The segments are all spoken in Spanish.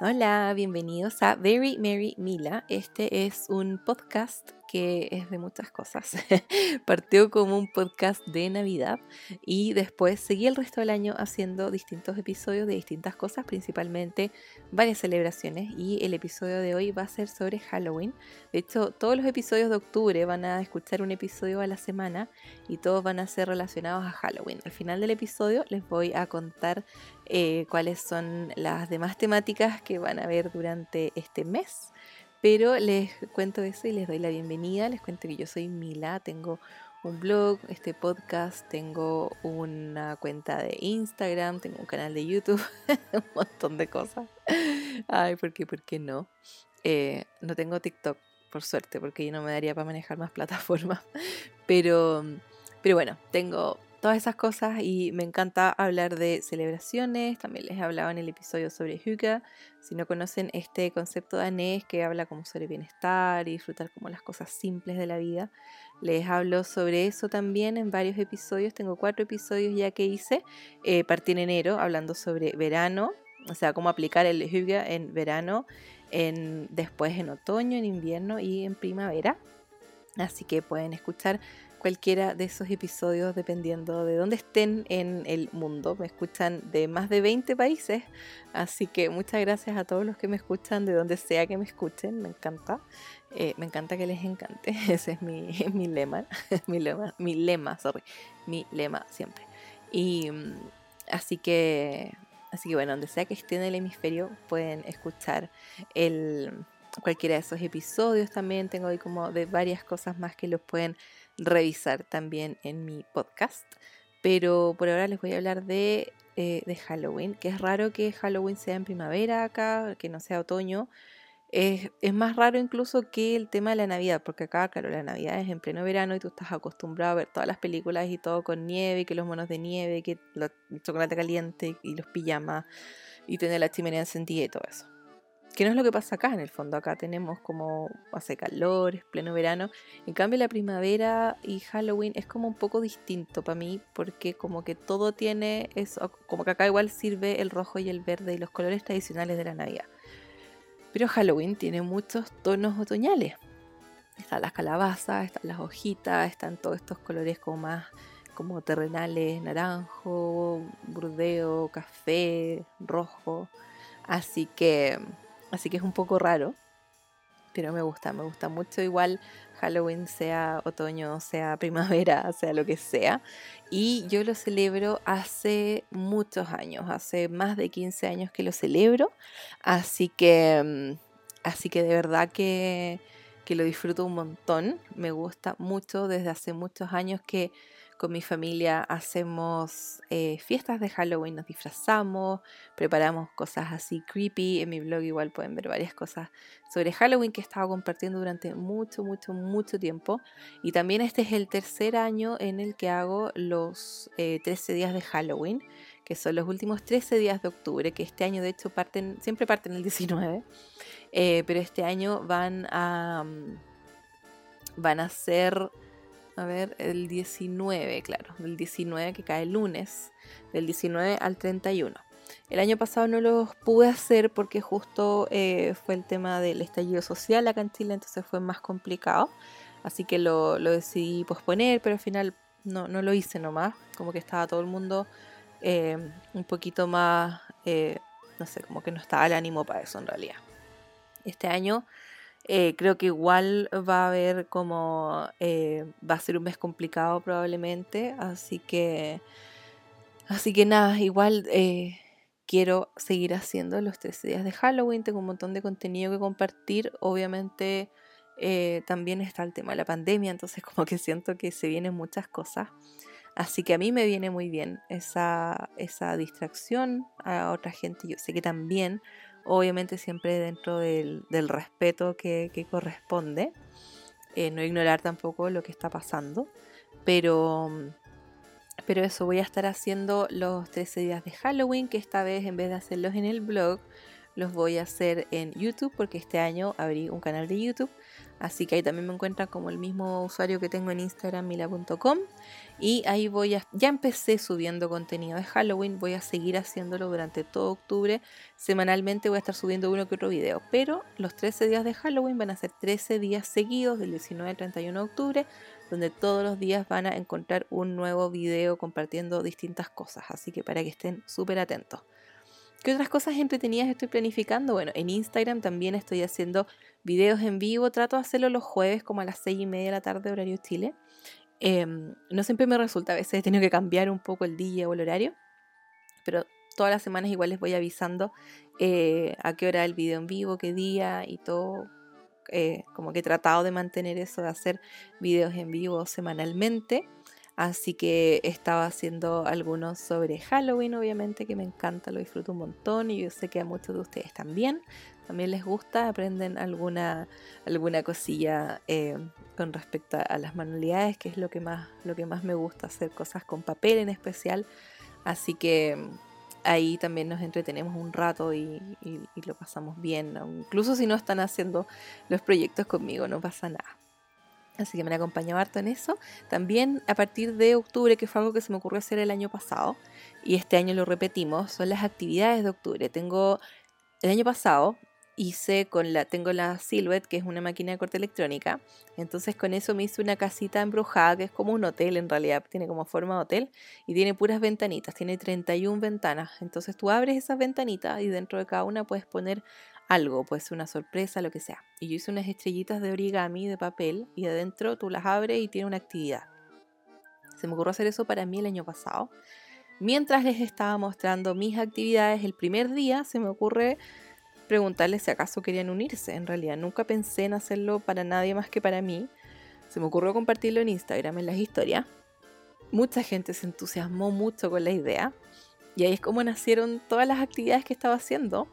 Hola, bienvenidos a Very Mary Mila. Este es un podcast es de muchas cosas. Partió como un podcast de Navidad y después seguí el resto del año haciendo distintos episodios de distintas cosas, principalmente varias celebraciones y el episodio de hoy va a ser sobre Halloween. De hecho, todos los episodios de octubre van a escuchar un episodio a la semana y todos van a ser relacionados a Halloween. Al final del episodio les voy a contar eh, cuáles son las demás temáticas que van a ver durante este mes. Pero les cuento eso y les doy la bienvenida. Les cuento que yo soy Mila, tengo un blog, este podcast, tengo una cuenta de Instagram, tengo un canal de YouTube, un montón de cosas. Ay, ¿por qué? ¿Por qué no? Eh, no tengo TikTok, por suerte, porque yo no me daría para manejar más plataformas. Pero, pero bueno, tengo todas esas cosas y me encanta hablar de celebraciones, también les hablaba en el episodio sobre Hygge, si no conocen este concepto danés que habla como sobre bienestar y disfrutar como las cosas simples de la vida, les hablo sobre eso también en varios episodios, tengo cuatro episodios ya que hice, eh, partí en enero hablando sobre verano, o sea, cómo aplicar el Hygge en verano, en, después en otoño, en invierno y en primavera. Así que pueden escuchar cualquiera de esos episodios dependiendo de dónde estén en el mundo. Me escuchan de más de 20 países, así que muchas gracias a todos los que me escuchan de donde sea que me escuchen, me encanta. Eh, me encanta que les encante, ese es mi, mi lema, mi lema, mi lema, sorry, mi lema siempre. Y mm, así que, así que bueno, donde sea que estén en el hemisferio pueden escuchar el, cualquiera de esos episodios también. Tengo ahí como de varias cosas más que los pueden revisar también en mi podcast. Pero por ahora les voy a hablar de, eh, de Halloween, que es raro que Halloween sea en primavera acá, que no sea otoño. Es, es, más raro incluso que el tema de la Navidad, porque acá, claro, la Navidad es en pleno verano y tú estás acostumbrado a ver todas las películas y todo con nieve, que los monos de nieve, que el chocolate caliente y los pijamas y tener la chimenea encendida y todo eso que no es lo que pasa acá en el fondo. Acá tenemos como hace calor, es pleno verano. En cambio la primavera y Halloween es como un poco distinto para mí porque como que todo tiene eso, como que acá igual sirve el rojo y el verde y los colores tradicionales de la Navidad. Pero Halloween tiene muchos tonos otoñales. Están las calabazas, están las hojitas, están todos estos colores como más como terrenales, naranjo, burdeo, café, rojo. Así que Así que es un poco raro, pero me gusta, me gusta mucho igual Halloween, sea otoño, sea primavera, sea lo que sea. Y yo lo celebro hace muchos años, hace más de 15 años que lo celebro. Así que, mm, así que de verdad que, que lo disfruto un montón. Me gusta mucho desde hace muchos años que con mi familia hacemos eh, fiestas de Halloween, nos disfrazamos, preparamos cosas así creepy. En mi blog igual pueden ver varias cosas sobre Halloween que he estado compartiendo durante mucho, mucho, mucho tiempo. Y también este es el tercer año en el que hago los 13 eh, días de Halloween, que son los últimos 13 días de octubre, que este año de hecho parten, siempre parten el 19, eh, pero este año van a... Mm, van a ser a ver, el 19, claro, el 19 que cae el lunes, del 19 al 31. El año pasado no los pude hacer porque justo eh, fue el tema del estallido social acá en Chile, entonces fue más complicado. Así que lo, decidí posponer, pero al final no, no, lo hice nomás. Como que estaba todo el mundo eh, un poquito más, eh, no sé, como que no estaba el ánimo para eso en realidad. Este año eh, creo que igual va a haber como, eh, va a ser un mes complicado probablemente, así que, así que nada, igual eh, quiero seguir haciendo los 13 días de Halloween, tengo un montón de contenido que compartir, obviamente también está el tema de la pandemia, entonces como que siento que se vienen muchas cosas. Así que a mí me viene muy bien esa, esa distracción, a otra gente yo sé que también, obviamente siempre dentro del, respeto que, corresponde, eh, no ignorar tampoco lo que está pasando, pero, pero eso voy a estar haciendo los 13 días de Halloween, que esta vez en vez de hacerlos en el blog, los voy a hacer en YouTube, porque este año abrí un canal de YouTube, Así que ahí también me encuentran como el mismo usuario que tengo en Instagram, mila.com. Y ahí voy a, ya empecé subiendo contenido de Halloween, voy a seguir haciéndolo durante todo octubre. Semanalmente voy a estar subiendo uno que otro video, pero los 13 días de Halloween van a ser 13 días seguidos del 19 al 31 de octubre, donde todos los días van a encontrar un nuevo video compartiendo distintas cosas. Así que para que estén súper atentos. ¿Qué otras cosas entretenidas estoy planificando? Bueno, en Instagram también estoy haciendo videos en vivo. Trato de hacerlo los jueves como a las 6 y media de la tarde, horario Chile. Em, no siempre me resulta, a veces he tenido que cambiar un poco el día o el horario. Pero todas las semanas igual les voy avisando eh, a qué hora el video en vivo, qué día y todo. Eh, como que he tratado de mantener eso, de hacer videos en vivo semanalmente. Así que estaba haciendo algunos sobre Halloween, obviamente, que me encanta, lo disfruto un montón y yo sé que a muchos de ustedes también. También les gusta, aprenden alguna, alguna cosilla eh, con respecto a las manualidades, que es lo que, más, lo que más me gusta, hacer cosas con papel en especial. Así que mm, ahí también nos entretenemos un rato y, y lo pasamos bien. Incluso si no están haciendo los proyectos conmigo, no pasa nada. Así que me acompañado harto en eso. También a partir de octubre, que fue algo que se me ocurrió hacer el año pasado, y este año lo repetimos, son las actividades de octubre. Tengo el año pasado hice con la, tengo la Silhouette, que es una máquina de corte electrónica. Entonces con eso me hice una casita embrujada, que es como un hotel en realidad, tiene como forma de hotel y tiene puras ventanitas, tiene 31 ventanas. Entonces tú abres esas ventanitas y dentro de cada una puedes poner algo, puede ser una sorpresa, lo que sea. Y yo hice unas estrellitas de origami de papel y adentro tú las abres y tiene una actividad. Se me ocurrió hacer eso para mí el año pasado. Mientras les estaba mostrando mis actividades, el primer día se me ocurre preguntarles si acaso querían unirse. En realidad nunca pensé en hacerlo para nadie más que para mí. Se me ocurrió compartirlo en Instagram, en las historias. Mucha gente se entusiasmó mucho con la idea. Y ahí es como nacieron todas las actividades que estaba haciendo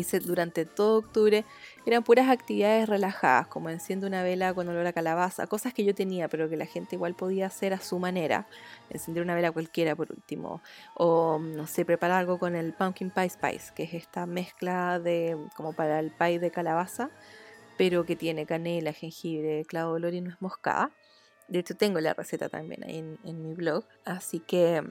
hice durante todo octubre eran puras actividades relajadas, como enciendo una vela con olor a calabaza, cosas que yo tenía, pero que la gente igual podía hacer a su manera. Encender una vela cualquiera, por último. O, no sé, preparar algo con el pumpkin pie spice, que es esta mezcla de, como para el pie de calabaza, pero que tiene canela, jengibre, clavo de olor y nuez moscada. De hecho, tengo la receta también en, en mi blog, así que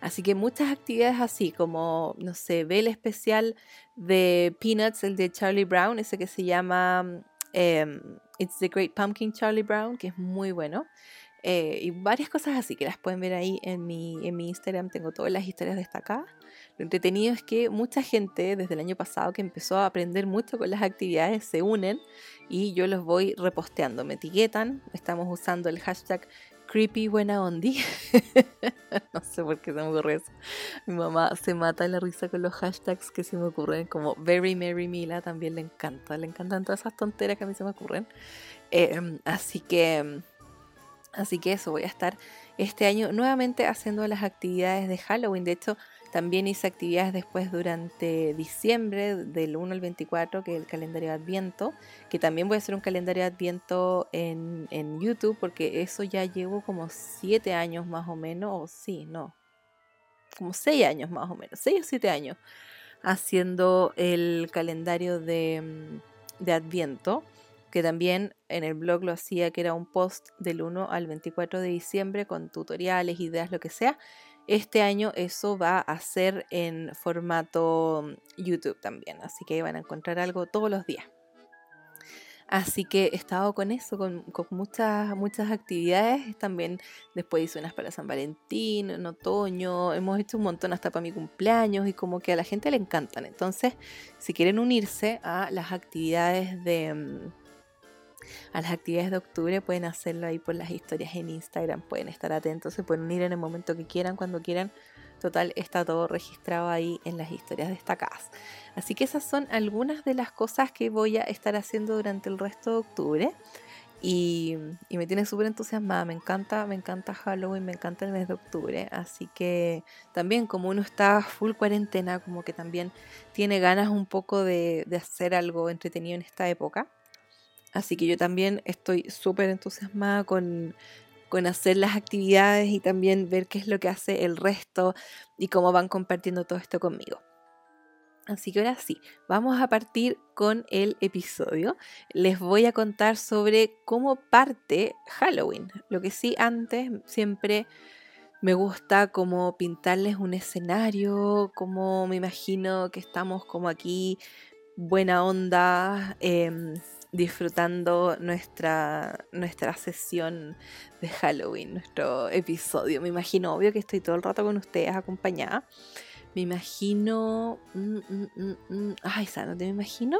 Así que muchas actividades así, como, no sé, ve el especial de Peanuts, el de Charlie Brown, ese que se llama em, It's the Great Pumpkin Charlie Brown, que es muy bueno. Eh, y varias cosas así que las pueden ver ahí en mi, en mi Instagram, tengo todas las historias destacadas. Lo entretenido es que mucha gente desde el año pasado que empezó a aprender mucho con las actividades se unen y yo los voy reposteando, me etiquetan, estamos usando el hashtag creepy buena ondi. no sé por qué se me ocurre eso. Mi mamá se mata la risa con los hashtags que se me ocurren, como Very Mary Mila también le encanta. Le encantan todas esas tonteras que a mí se me ocurren. Em, así que. Así que eso, voy a estar este año nuevamente haciendo las actividades de Halloween. De hecho, también hice actividades después durante diciembre, del 1 al 24, que es el calendario de Adviento, que también voy a hacer un calendario de Adviento en, en YouTube, porque eso ya llevo como 7 años más o menos, o sí, no, como 6 años más o menos, 6 o 7 años, haciendo el calendario de, de Adviento que también en el blog lo hacía, que era un post del 1 al 24 de diciembre con tutoriales, ideas, lo que sea. Este año eso va a ser en formato mm, YouTube también, así que van a encontrar algo todos los días. Así que he estado con eso, con, muchas, muchas actividades. También después hice unas para San Valentín, en otoño. Hemos hecho un montón hasta para mi cumpleaños y como que a la gente le encantan. Entonces, si quieren unirse a las actividades de, mm, a las actividades de octubre pueden hacerlo ahí por las historias en Instagram, pueden estar atentos, se pueden unir en el momento que quieran, cuando quieran. Total, está todo registrado ahí en las historias destacadas. Así que esas son algunas de las cosas que voy a estar haciendo durante el resto de octubre. Y, me tiene súper entusiasmada, me encanta, me encanta Halloween, me encanta el mes de octubre, así que también como uno está full cuarentena, como que también tiene ganas un poco de hacer algo entretenido en esta época. Así que yo también estoy súper entusiasmada con, hacer las actividades y también ver qué es lo que hace el resto y cómo van compartiendo todo esto conmigo. Así que ahora sí, vamos a partir con el episodio. Les voy a contar sobre cómo parte Halloween. Lo que sí antes siempre me gusta como pintarles un escenario, como me imagino que estamos como aquí, buena onda, em, disfrutando nuestra, nuestra sesión de Halloween, nuestro episodio. Me imagino, obvio que estoy todo el rato con ustedes acompañada. Me imagino. Mm, mm, mm, ay, ¿sabes me imagino?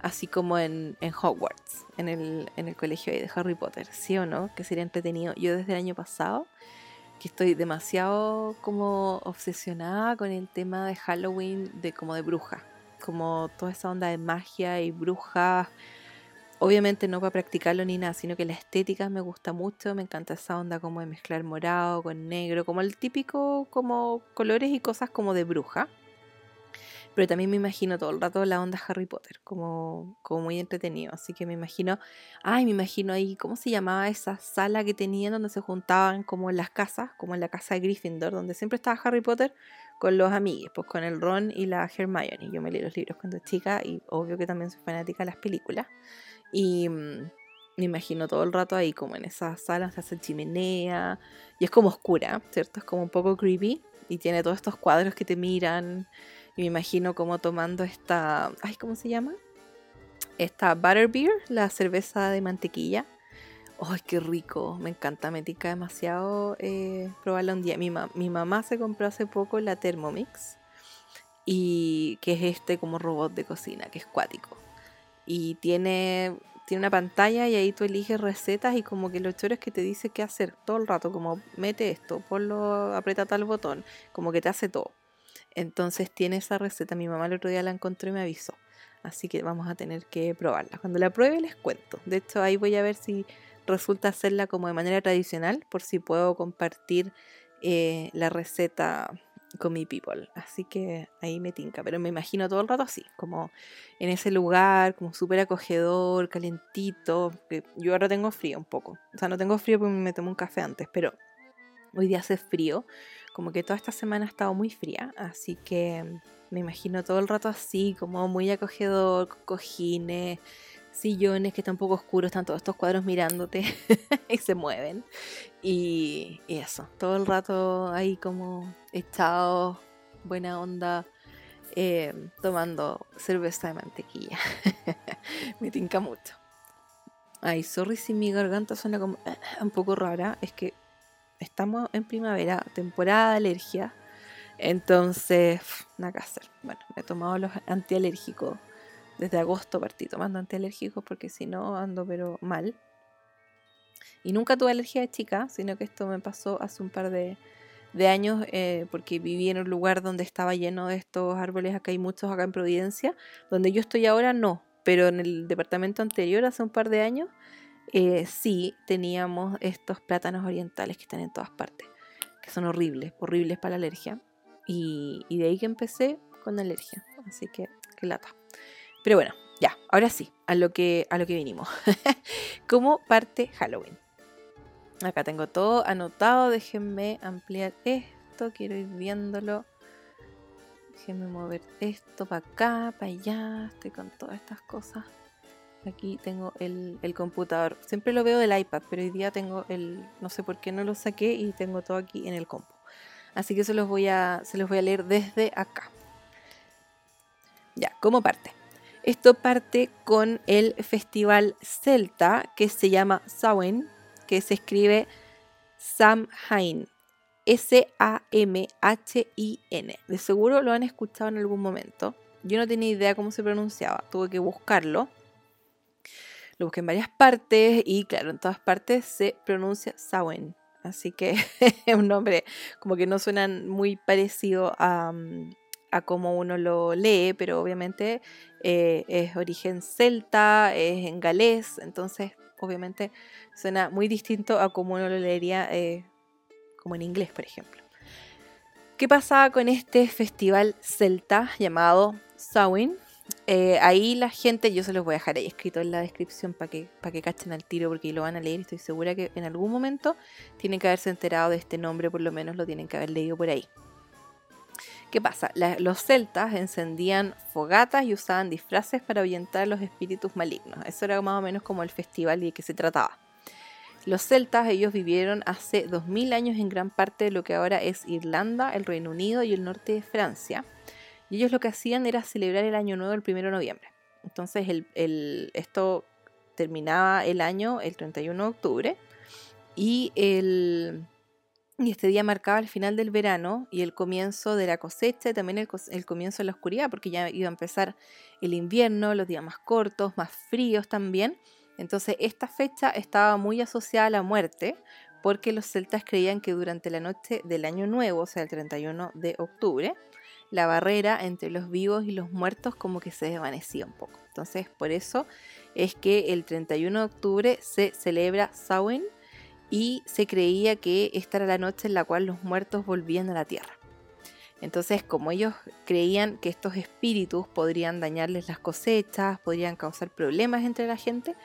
Así como en, Hogwarts, en el, en el colegio de Harry Potter, ¿sí o no? Que sería entretenido. Yo desde el año pasado, que estoy demasiado como obsesionada con el tema de Halloween, de como de bruja. Como toda esa onda de magia y brujas obviamente no para practicarlo ni nada, sino que la estética me gusta mucho, me encanta esa onda como de mezclar morado con negro, como el típico como colores y cosas como de bruja. Pero también me imagino todo el rato la onda Harry Potter, como, como muy entretenido. Así que me imagino, ay, me imagino ahí, ¿cómo se llamaba esa sala que tenían donde se juntaban como en las casas, como en la casa de Gryffindor, donde siempre estaba Harry Potter con los amigos, pues con el Ron y la Hermione. Yo me leí los libros cuando chica y obvio que también soy fanática de las películas. Y mm, me imagino todo el rato ahí, como en esa sala, se hace chimenea. Y es como oscura, ¿cierto? Es como un poco creepy. Y tiene todos estos cuadros que te miran. Y me imagino como tomando esta. Ay, ¿cómo se llama? Esta Butterbeer, la cerveza de mantequilla. ¡Ay, qué rico! Me encanta, me tica demasiado eh, probarla un día. Mi, mi mamá se compró hace poco la Thermomix. Y que es este como robot de cocina, que es cuático y tiene, tiene una pantalla y ahí tú eliges recetas y como que lo choro es que te dice qué hacer todo el rato, como mete esto, ponlo, aprieta tal botón, como que te hace todo. Entonces tiene esa receta, mi mamá el otro día la encontró y me avisó. Así que vamos a tener que probarla. Cuando la pruebe les cuento. De hecho ahí voy a ver si resulta hacerla como de manera tradicional, por si puedo compartir eh, la receta con mi people. Así que ahí me tinca. Pero me imagino todo el rato así, como en ese lugar, como súper acogedor, calentito. Que yo ahora tengo frío un poco. O sea, no tengo frío porque me tomo un café antes, pero hoy día hace frío. Como que toda esta semana ha estado muy fría. Así que me imagino todo el rato así, como muy acogedor, cojines sillones que están un poco oscuros, están todos estos cuadros mirándote y se mueven. Y, eso, todo el rato ahí como echado, buena onda, eh, tomando cerveza de mantequilla. Me tinca mucho. Ay, sorry si mi garganta suena como un poco rara, es que estamos en primavera, temporada de alergia. Entonces, nada que hacer. Bueno, me he tomado los antialérgicos desde agosto partí tomando antialérgicos porque si no ando pero mal. Y nunca tuve alergia de chica, sino que esto me pasó hace un par de, años eh, porque viví en un lugar donde estaba lleno de estos árboles, acá hay muchos acá en Providencia, donde yo estoy ahora no, pero en el departamento anterior, hace un par de años, eh, sí teníamos estos plátanos orientales que están en todas partes, que son horribles, horribles para la alergia. Y, de ahí que empecé con alergia, así que qué lata. Pero bueno, ya, ahora sí, a lo que, a lo que vinimos. ¿Cómo parte Halloween? Acá tengo todo anotado, déjenme ampliar esto, quiero ir viéndolo. Déjenme mover esto para acá, para allá, estoy con todas estas cosas. Aquí tengo el, el, computador. Siempre lo veo del iPad, pero hoy día tengo el. No sé por qué no lo saqué y tengo todo aquí en el compu. Así que se los voy a, se los voy a leer desde acá. Ya, ¿cómo parte? Esto parte con el festival celta que se llama Samhain, que se escribe Samhain. S-A-M-H-I-N. De seguro lo han escuchado en algún momento. Yo no tenía idea cómo se pronunciaba, tuve que buscarlo. Lo busqué en varias partes y claro, en todas partes se pronuncia Samhain. Así que es un nombre como que no suena muy parecido a, mm, a cómo uno lo lee, pero obviamente eh, es origen celta, es en galés, entonces obviamente suena muy distinto a cómo uno lo leería eh, como en inglés, por ejemplo. ¿Qué pasaba con este festival celta llamado Samhain? Eh, ahí la gente, yo se los voy a dejar ahí escrito en la descripción para que, para que cachen al tiro porque lo van a leer estoy segura que en algún momento tienen que haberse enterado de este nombre, por lo menos lo tienen que haber leído por ahí. ¿Qué pasa? los celtas encendían fogatas y usaban disfraces para ahuyentar a los espíritus malignos. Eso era más o menos como el festival de que se trataba. Los celtas, ellos vivieron hace 2000 años en gran parte de lo que ahora es Irlanda, el Reino Unido y el norte de Francia. Y ellos lo que hacían era celebrar el Año Nuevo el 1 de noviembre. Entonces, esto terminaba el año el 31 de octubre y, el, y este día marcaba el final del verano y el comienzo de la cosecha y también el, el comienzo de la oscuridad, porque ya iba a empezar el invierno, los días más cortos, más fríos también. Entonces esta fecha estaba muy asociada a la muerte porque los celtas creían que durante la noche del año nuevo, o sea el 31 de octubre, la barrera entre los vivos y los muertos como que se desvanecía un poco. Entonces por eso es que el 31 de octubre se celebra Samhain y se creía que esta era la noche en la cual los muertos volvían a la tierra. Entonces, como ellos creían que estos espíritus podrían dañarles las cosechas, podrían causar problemas entre la gente,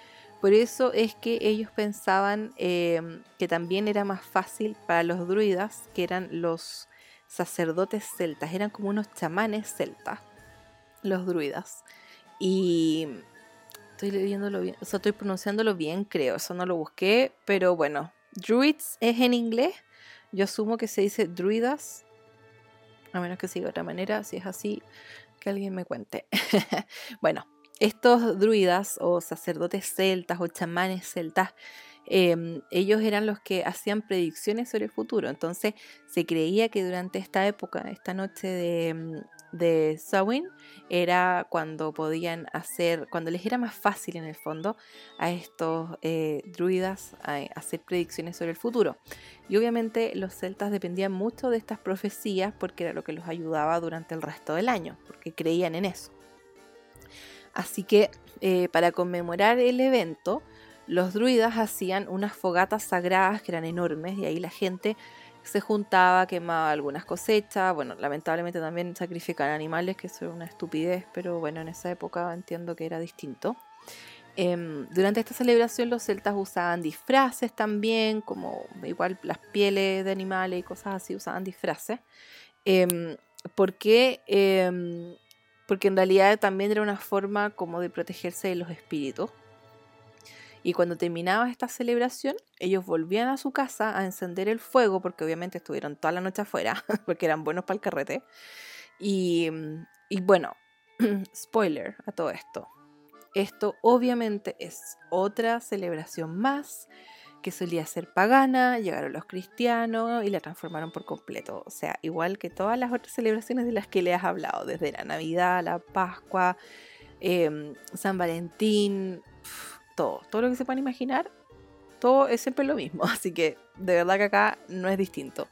por eso es que ellos pensaban em, que también era más fácil para los druidas, que eran los sacerdotes celtas, eran como unos chamanes celtas, los druidas. Y estoy leyéndolo bien, o sea, estoy pronunciándolo bien, creo, eso no lo busqué, pero bueno, druids es en inglés, yo asumo que se dice druidas, a menos que siga de otra manera, si es así, que alguien me cuente. bueno, estos druidas o sacerdotes celtas o chamanes celtas, em, ellos eran los que hacían predicciones sobre el futuro. Entonces se creía que durante esta época, esta noche de, mm, de era cuando podían hacer, cuando les era más fácil en el fondo a estos eh, druidas hacer predicciones sobre el futuro. Y obviamente los celtas dependían mucho de estas profecías porque era lo que los ayudaba durante el resto del año, porque creían en eso. Así que eh, para conmemorar el evento, los druidas hacían unas fogatas sagradas que eran enormes y ahí la gente se juntaba, quemaba algunas cosechas, bueno, lamentablemente también sacrifican animales, que eso era una estupidez, pero bueno, en esa época entiendo que era distinto. Em, durante esta celebración los celtas usaban disfraces también, como igual las pieles de animales y cosas así, usaban disfraces, em, porque em, porque en realidad también era una forma como de protegerse de los espíritus. Y cuando terminaba esta celebración, ellos volvían a su casa a encender el fuego, porque obviamente estuvieron toda la noche afuera, porque eran buenos para el carrete. Y, y bueno, spoiler a todo esto. Esto obviamente es otra celebración más que solía ser pagana, llegaron los cristianos y la transformaron por completo. O sea, igual que todas las otras celebraciones de las que le has hablado, desde la Navidad, la Pascua, em, San Valentín, todo, todo lo que se puedan imaginar, todo es siempre lo mismo. Así que de verdad que acá no es distinto.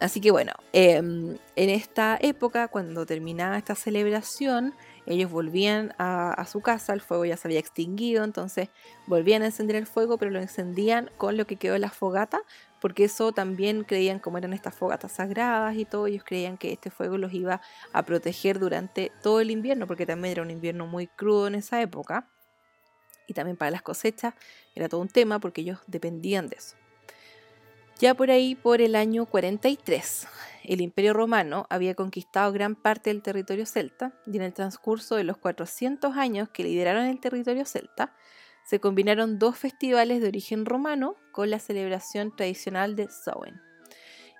Así que bueno, em, en esta época, cuando terminaba esta celebración, ellos volvían a, su casa, el fuego ya se había extinguido, entonces volvían a encender el fuego, pero lo encendían con lo que quedó de la fogata, porque eso también creían, como eran estas fogatas sagradas y todo, ellos creían que este fuego los iba a proteger durante todo el invierno, porque también era un invierno muy crudo en esa época. Y también para las cosechas era todo un tema porque ellos dependían de eso. Ya por ahí, por el año 43, el Imperio Romano había conquistado gran parte del territorio celta y en el transcurso de los 400 años que lideraron el territorio celta, se combinaron dos festivales de origen romano con la celebración tradicional de Samhain.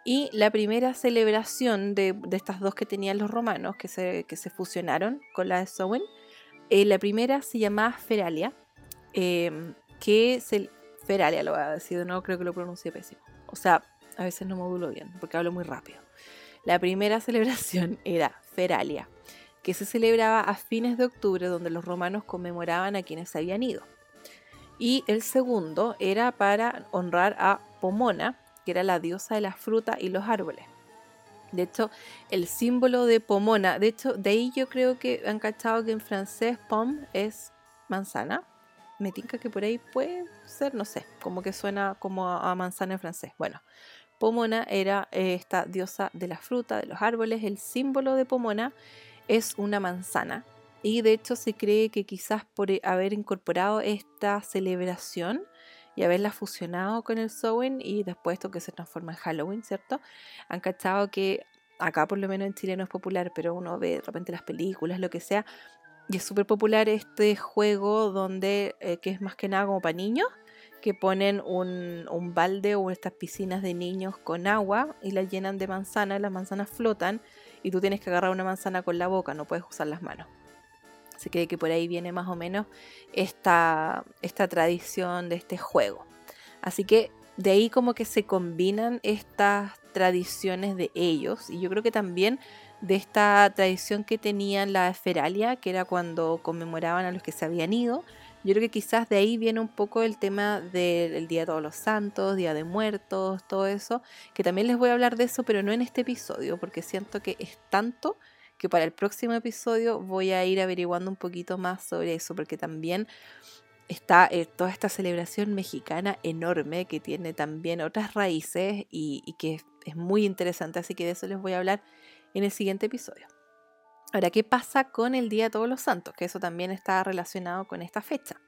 Y la primera celebración de, estas dos que tenían los romanos, que se, que se fusionaron con la de Samhain, eh, la primera se llamaba Feralia, eh, que es el... Feralia lo voy a decir de creo que lo pronuncié pésimo o sea, a veces no modulo bien porque hablo muy rápido. La primera celebración era Feralia, que se celebraba a fines de octubre donde los romanos conmemoraban a quienes habían ido. Y el segundo era para honrar a Pomona, que era la diosa de la fruta y los árboles. De hecho, el símbolo de Pomona, de hecho, de ahí yo creo que han cachado que en francés pom es manzana, me tinca que por ahí puede ser, no sé, como que suena como a, manzana en francés. Bueno, Pomona era eh, esta diosa de la fruta, de los árboles. El símbolo de Pomona es una manzana. Y de hecho se cree que quizás por haber incorporado esta celebración y haberla fusionado con el Samhain y después esto que se transforma en Halloween, ¿cierto? Han cachado que acá por lo menos en Chile no es popular, pero uno ve de repente las películas, lo que sea, y es súper popular este juego donde, eh, que es más que nada como para niños, que ponen un, un, balde o estas piscinas de niños con agua y las llenan de manzanas, las manzanas flotan y tú tienes que agarrar una manzana con la boca, no puedes usar las manos. Se cree que por ahí viene más o menos esta, esta tradición de este juego. Así que de ahí como que se combinan estas tradiciones de ellos y yo creo que también de esta tradición que tenían la esferalia, que era cuando conmemoraban a los que se habían ido. Yo creo que quizás de ahí viene un poco el tema del Día de Todos los Santos, Día de Muertos, todo eso, que también les voy a hablar de eso, pero no en este episodio, porque siento que es tanto que para el próximo episodio voy a ir averiguando un poquito más sobre eso, porque también está eh, toda esta celebración mexicana enorme que tiene también otras raíces y, y que es muy interesante, así que de eso les voy a hablar en el siguiente episodio. Ahora, ¿qué pasa con el Día de Todos los Santos? Que eso también está relacionado con esta fecha.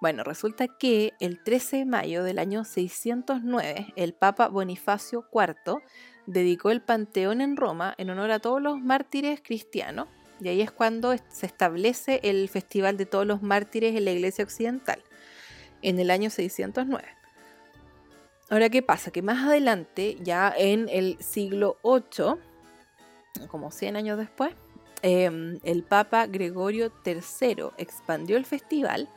Bueno, resulta que el 13 de mayo del año 609, el Papa Bonifacio IV dedicó el Panteón en Roma en honor a todos los mártires cristianos, y ahí es cuando se establece el Festival de Todos los Mártires en la Iglesia Occidental, en el año 609. Ahora, ¿qué pasa? Que más adelante, ya en el siglo VIII, como 100 años después, em, el Papa Gregorio III expandió el festival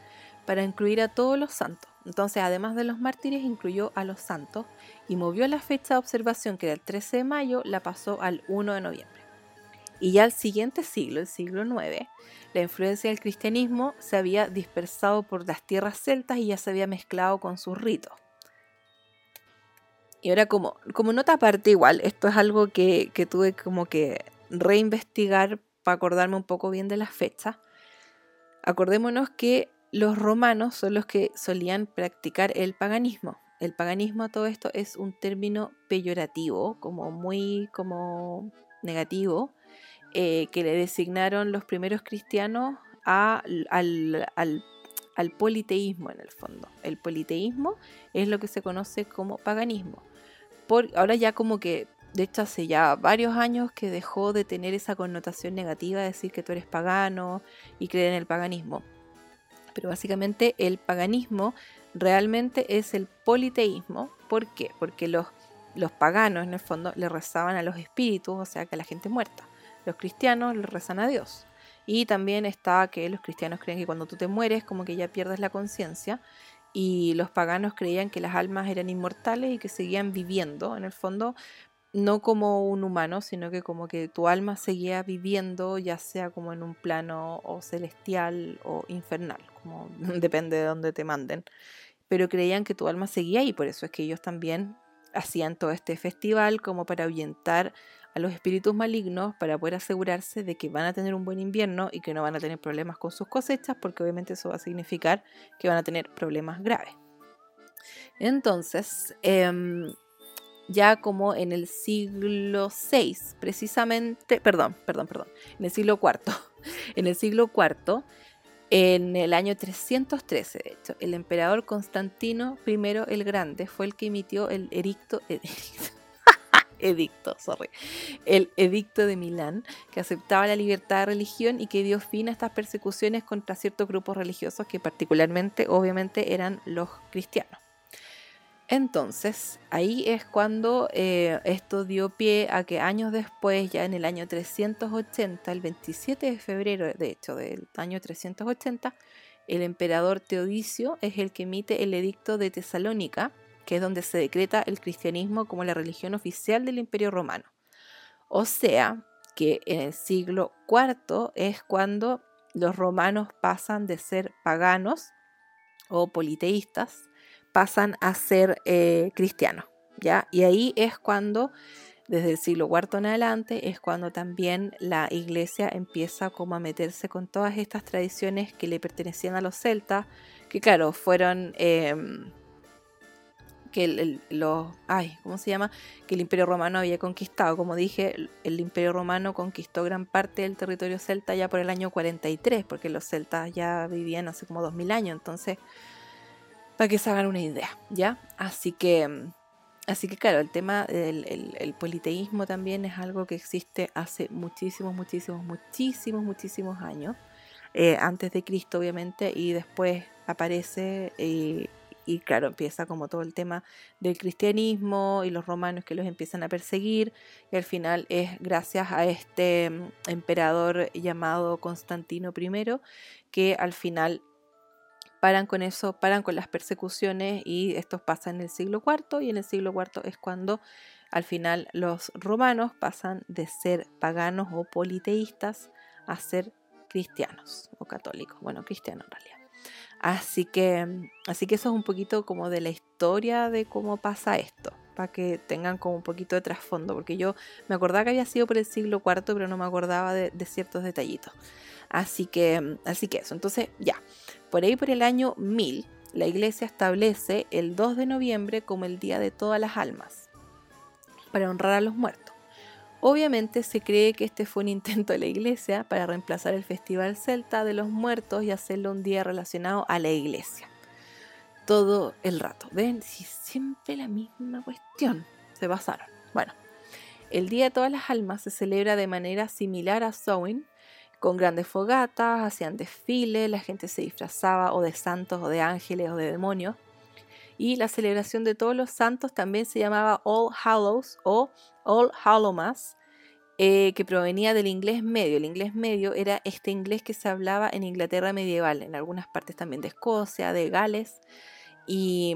para incluir a todos los santos. Entonces, además de los mártires, incluyó a los santos y movió la fecha de observación, que era el 13 de mayo, la pasó al 1 de noviembre. Y ya al siguiente siglo, el siglo IX, la influencia del cristianismo se había dispersado por las tierras celtas y ya se había mezclado con sus ritos. Y ahora como, como nota aparte igual, esto es algo que, que tuve como que reinvestigar para acordarme un poco bien de las fechas. Acordémonos que los romanos son los que solían practicar el paganismo. El paganismo a todo esto es un término peyorativo, como muy como negativo, eh, que le designaron los primeros cristianos al, al, al politeísmo en el fondo. El politeísmo es lo que se conoce como paganismo ahora ya como que, de hecho hace ya varios años que dejó de tener esa connotación negativa de decir que tú eres pagano y creer en el paganismo. Pero básicamente el paganismo realmente es el politeísmo. ¿Por qué? Porque los, los paganos en el fondo le rezaban a los espíritus, o sea que a la gente muerta. Los cristianos le rezan a Dios. Y también está que los cristianos creen que cuando tú te mueres como que ya pierdes la conciencia y los paganos creían que las almas eran inmortales y que seguían viviendo, en el fondo, no como un humano, sino que como que tu alma seguía viviendo, ya sea como en un plano o celestial o infernal, como depende de dónde te manden. Pero creían que tu alma seguía y por eso es que ellos también hacían todo este festival como para ahuyentar a los espíritus malignos para poder asegurarse de que van a tener un buen invierno y que no van a tener problemas con sus cosechas, porque obviamente eso va a significar que van a tener problemas graves. Entonces, em, ya como en el siglo VI, precisamente, perdón, perdón, perdón, en el siglo IV, en el siglo IV, en el año 313, de hecho, el emperador Constantino I el Grande fue el que emitió el edicto, edicto, sorry, el edicto de Milán, que aceptaba la libertad de religión y que dio fin a estas persecuciones contra ciertos grupos religiosos que particularmente, obviamente, eran los cristianos. Entonces, ahí es cuando eh, esto dio pie a que años después, ya en el año 380, el 27 de febrero, de hecho, del año 380, el emperador Teodicio es el que emite el edicto de Tesalónica, que es donde se decreta el cristianismo como la religión oficial del Imperio Romano. O sea, que en el siglo IV es cuando los romanos pasan de ser paganos o politeístas, pasan a ser eh, cristianos, ¿ya? Y ahí es cuando, desde el siglo IV en adelante, es cuando también la iglesia empieza como a meterse con todas estas tradiciones que le pertenecían a los celtas, que claro, fueron... Em, que el, los, ay, ¿cómo se llama? Que el Imperio Romano había conquistado. Como dije, el, Imperio Romano conquistó gran parte del territorio celta ya por el año 43, porque los celtas ya vivían hace como 2000 años, entonces, para que se hagan una idea, ¿ya? Así que mm, así que claro, el tema del politeísmo también es algo que existe hace muchísimos, muchísimos, muchísimos, muchísimos años. Eh, antes de Cristo, obviamente, y después aparece eh, y claro, empieza como todo el tema del cristianismo y los romanos que los empiezan a perseguir y al final es gracias a este mm, emperador llamado Constantino I que al final paran con eso, paran con las persecuciones y esto pasa en el siglo IV y en el siglo IV es cuando al final los romanos pasan de ser paganos o politeístas a ser cristianos o católicos, bueno, cristianos en realidad. Así que, así que eso es un poquito como de la historia de cómo pasa esto, para que tengan como un poquito de trasfondo, porque yo me acordaba que había sido por el siglo IV, pero no me acordaba de, ciertos detallitos. Así que, así que eso, entonces ya, por ahí por el año 1000, la iglesia establece el 2 de noviembre como el Día de todas las almas, para honrar a los muertos. Obviamente se cree que este fue un intento de la iglesia para reemplazar el Festival Celta de los Muertos y hacerlo un día relacionado a la iglesia. Todo el rato. ¿Ven? Si siempre la misma cuestión. Se basaron. Bueno, el Día de todas las almas se celebra de manera similar a Samhain, con grandes fogatas, hacían desfiles, la gente se disfrazaba o de santos o de ángeles o de demonios. Y la celebración de todos los santos también se llamaba All Hallows o All Hallowmas, eh, que provenía del inglés medio. El inglés medio era este inglés que se hablaba en Inglaterra medieval, en algunas partes también de Escocia, de Gales. Y,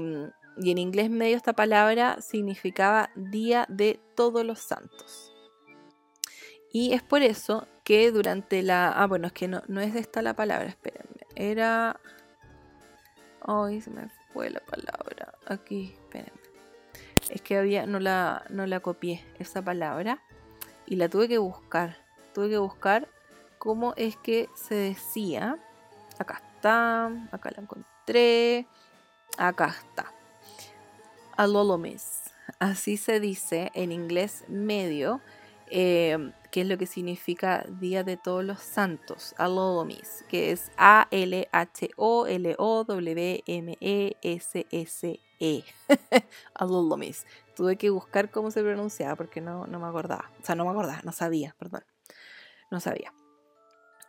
en inglés medio esta palabra significaba Día de Todos los Santos. Y es por eso que durante la... Ah, bueno, es que no, no es esta la palabra, espérenme. Era... Ay, se me fue la palabra. Aquí, espérenme. Es que había, no la, no la copié esa palabra y la tuve que buscar. Tuve que buscar cómo es que se decía. Acá está, acá la encontré. Acá está. Alolomis. Así se dice en inglés medio, eh, que es lo que significa Día de Todos los Santos, Alolomis, que es A-L-H-O-L-O-W-M-E-S-S-E. -E. Alolomis. Tuve que buscar cómo se pronunciaba porque no, no me acordaba. O sea, no me acordaba, no sabía, perdón. No sabía.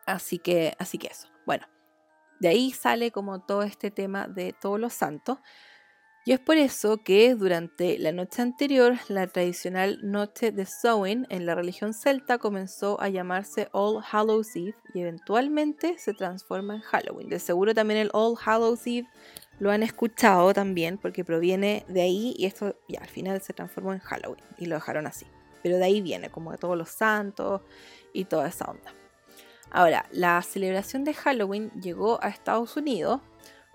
Así que, así que eso. Bueno, de ahí sale como todo este tema de todos los santos. Y es por eso que durante la noche anterior, la tradicional noche de Samhain en la religión celta comenzó a llamarse All Hallows Eve y eventualmente se transforma en Halloween. De seguro también el All Hallows Eve lo han escuchado también porque proviene de ahí y esto ya al final se transformó en Halloween y lo dejaron así. Pero de ahí viene, como de todos los santos y toda esa onda. Ahora, la celebración de Halloween llegó a Estados Unidos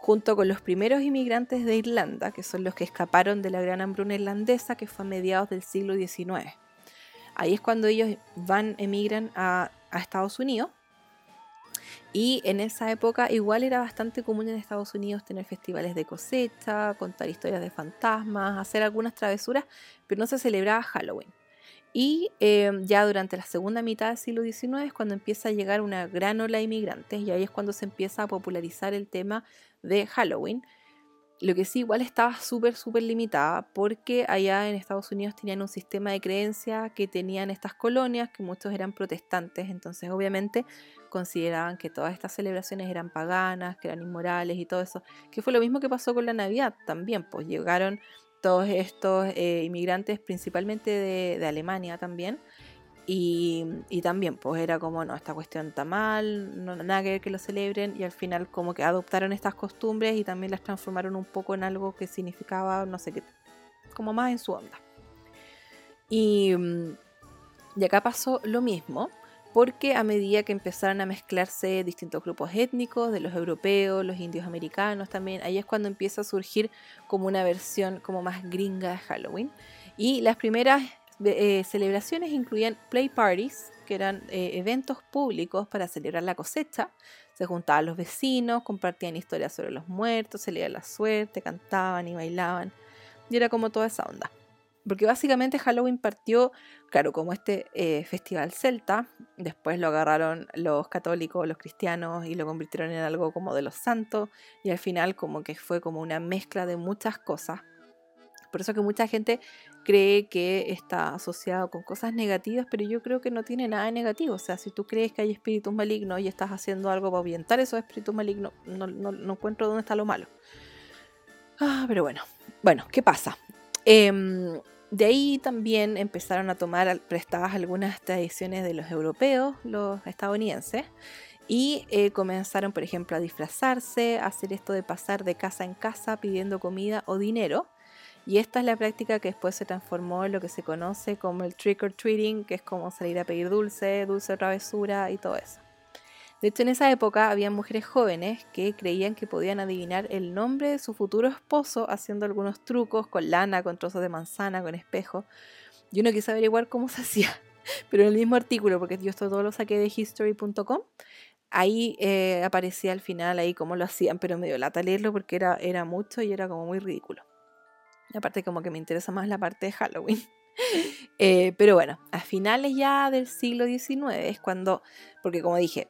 junto con los primeros inmigrantes de Irlanda, que son los que escaparon de la gran hambruna irlandesa que fue a mediados del siglo XIX. Ahí es cuando ellos van, emigran a, a Estados Unidos y en esa época igual era bastante común en Estados Unidos tener festivales de cosecha, contar historias de fantasmas, hacer algunas travesuras, pero no se celebraba Halloween. Y eh, ya durante la segunda mitad del siglo XIX es cuando empieza a llegar una gran ola de inmigrantes y ahí es cuando se empieza a popularizar el tema de Halloween. Lo que sí igual estaba súper, súper limitada porque allá en Estados Unidos tenían un sistema de creencia que tenían estas colonias, que muchos eran protestantes, entonces obviamente consideraban que todas estas celebraciones eran paganas, que eran inmorales y todo eso, que fue lo mismo que pasó con la Navidad también, pues llegaron todos estos eh, inmigrantes principalmente de Alemania también, y, también, pues era como, no, esta cuestión está mal, no, nada que ver que lo celebren, y al final como que adoptaron estas costumbres y también las transformaron un poco en algo que significaba, no sé qué, como más en su onda. Y, y acá pasó lo mismo, porque a medida que empezaron a mezclarse distintos grupos étnicos, de los europeos, los indios americanos también, ahí es cuando empieza a surgir como una versión como más gringa de Halloween. Y las primeras eh, celebraciones incluían play parties, que eran eh, eventos públicos para celebrar la cosecha. Se juntaban los vecinos, compartían historias sobre los muertos, se leía la suerte, cantaban y bailaban. Y era como toda esa onda. Porque básicamente Halloween partió, claro, como este eh, festival celta, después lo agarraron los católicos, los cristianos y lo convirtieron en algo como de los santos y al final como que fue como una mezcla de muchas cosas Por eso que mucha gente cree que está asociado con cosas negativas, pero yo creo que no tiene nada de negativo. O sea, si tú crees que hay espíritus malignos y estás haciendo algo para ahuyentar esos espíritus malignos, no, no, encuentro dónde está lo malo. Ah, pero bueno. Bueno, ¿qué pasa? Em, de ahí también empezaron a tomar prestadas algunas tradiciones de los europeos, los estadounidenses, y eh, comenzaron, por ejemplo, a disfrazarse, a hacer esto de pasar de casa en casa pidiendo comida o dinero. Y esta es la práctica que después se transformó en lo que se conoce como el trick or treating, que es como salir a pedir dulce, dulce travesura y todo eso. De hecho, en esa época había mujeres jóvenes que creían que podían adivinar el nombre de su futuro esposo haciendo algunos trucos con lana, con trozos de manzana, con espejo. Yo no quise averiguar cómo se hacía, pero en el mismo artículo, porque yo esto todo lo saqué de history.com, ahí eh, aparecía al final ahí cómo lo hacían, pero me dio lata leerlo porque era, era mucho y era como muy ridículo. Aparte como que me interesa más la parte de Halloween. Eh, pero bueno, a finales ya del siglo XIX es cuando, porque como dije,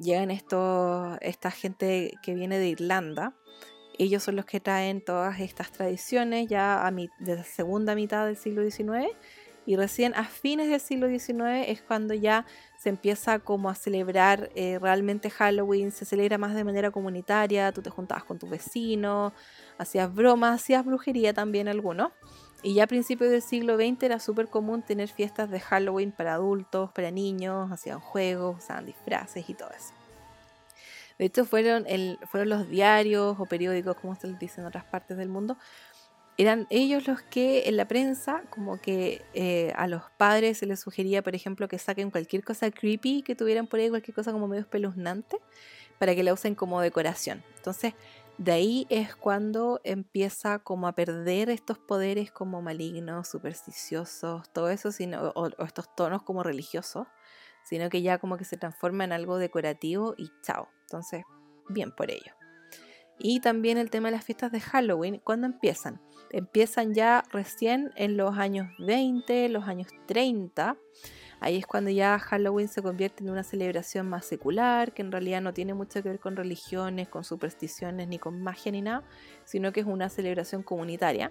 llegan estos, esta gente que viene de Irlanda, ellos son los que traen todas estas tradiciones ya a mi, de la segunda mitad del siglo XIX y recién a fines del siglo XIX es cuando ya se empieza como a celebrar eh, realmente Halloween, se celebra más de manera comunitaria, tú te juntabas con tus vecinos, hacías bromas, hacías brujería también algunos. Y ya a principios del siglo XX era súper común tener fiestas de Halloween para adultos, para niños, hacían juegos, usaban disfraces y todo eso. De hecho, fueron, el, fueron los diarios o periódicos, como se les dice en otras partes del mundo, eran ellos los que en la prensa, como que eh, a los padres se les sugería, por ejemplo, que saquen cualquier cosa creepy que tuvieran por ahí, cualquier cosa como medio espeluznante, para que la usen como decoración. Entonces, de ahí es cuando empieza como a perder estos poderes como malignos, supersticiosos, todo eso, sino, o, o estos tonos como religiosos, sino que ya como que se transforma en algo decorativo y chao. Entonces, bien por ello. Y también el tema de las fiestas de Halloween, ¿cuándo empiezan? empiezan ya recién en los años 20, los años 30. Ahí es cuando ya Halloween se convierte en una celebración más secular, que en realidad no tiene mucho que ver con religiones, con supersticiones, ni con magia, ni nada, sino que es una celebración comunitaria.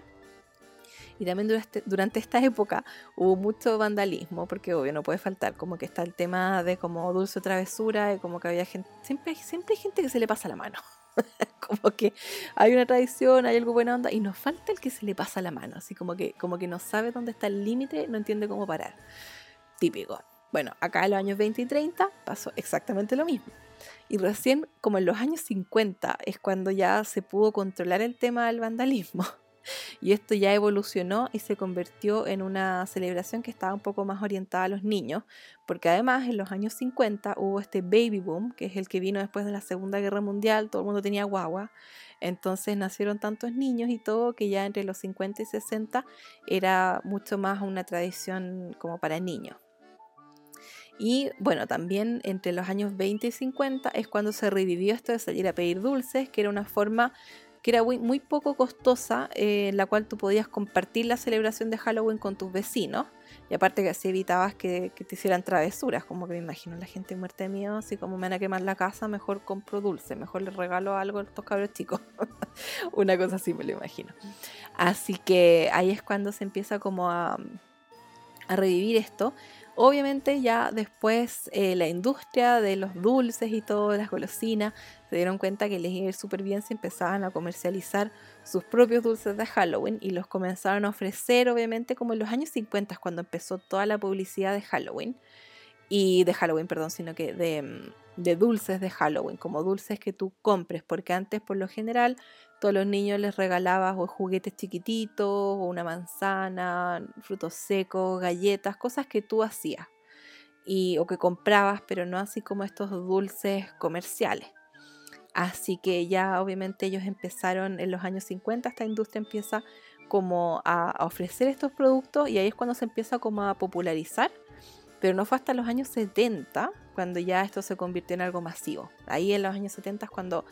Y también durante, esta época hubo mucho vandalismo, porque obvio no puede faltar, como que está el tema de como dulce travesura, y como que había gente, siempre, siempre hay gente que se le pasa la mano. como que hay una tradición, hay algo buena onda y nos falta el que se le pasa la mano, así como que, como que no sabe dónde está el límite, no entiende cómo parar. Típico. Bueno, acá en los años 20 y 30 pasó exactamente lo mismo. Y recién, como en los años 50, es cuando ya se pudo controlar el tema del vandalismo. Y esto ya evolucionó y se convirtió en una celebración que estaba un poco más orientada a los niños, porque además en los años 50 hubo este baby boom, que es el que vino después de la Segunda Guerra Mundial, todo el mundo tenía guagua, entonces nacieron tantos niños y todo que ya entre los 50 y 60 era mucho más una tradición como para niños. Y bueno, también entre los años 20 y 50 es cuando se revivió esto de salir a pedir dulces, que era una forma que era muy, poco costosa, eh, en la cual tú podías compartir la celebración de Halloween con tus vecinos. Y aparte que así evitabas que, te hicieran travesuras, como que me imagino la gente muerta de miedo, así como me van a quemar la casa, mejor compro dulce, mejor les regalo algo a estos cabros chicos. Una cosa así me lo imagino. Así que ahí es cuando se empieza como a, a revivir esto. Obviamente ya después eh, la industria de los dulces y todo, las golosinas, se dieron cuenta que les iba a súper bien si empezaban a comercializar sus propios dulces de Halloween y los comenzaron a ofrecer obviamente como en los años 50 cuando empezó toda la publicidad de Halloween y de Halloween, perdón, sino que de, mm, de dulces de Halloween, como dulces que tú compres, porque antes por lo general todos los niños les regalabas o juguetes chiquititos, o una manzana, frutos secos, galletas, cosas que tú hacías y, o que comprabas, pero no así como estos dulces comerciales. Así que ya obviamente ellos empezaron en los años 50, esta industria empieza como a, a ofrecer estos productos y ahí es cuando se empieza como a popularizar, pero no fue hasta los años 70 cuando ya esto se convirtió en algo masivo. Ahí en los años 70 es cuando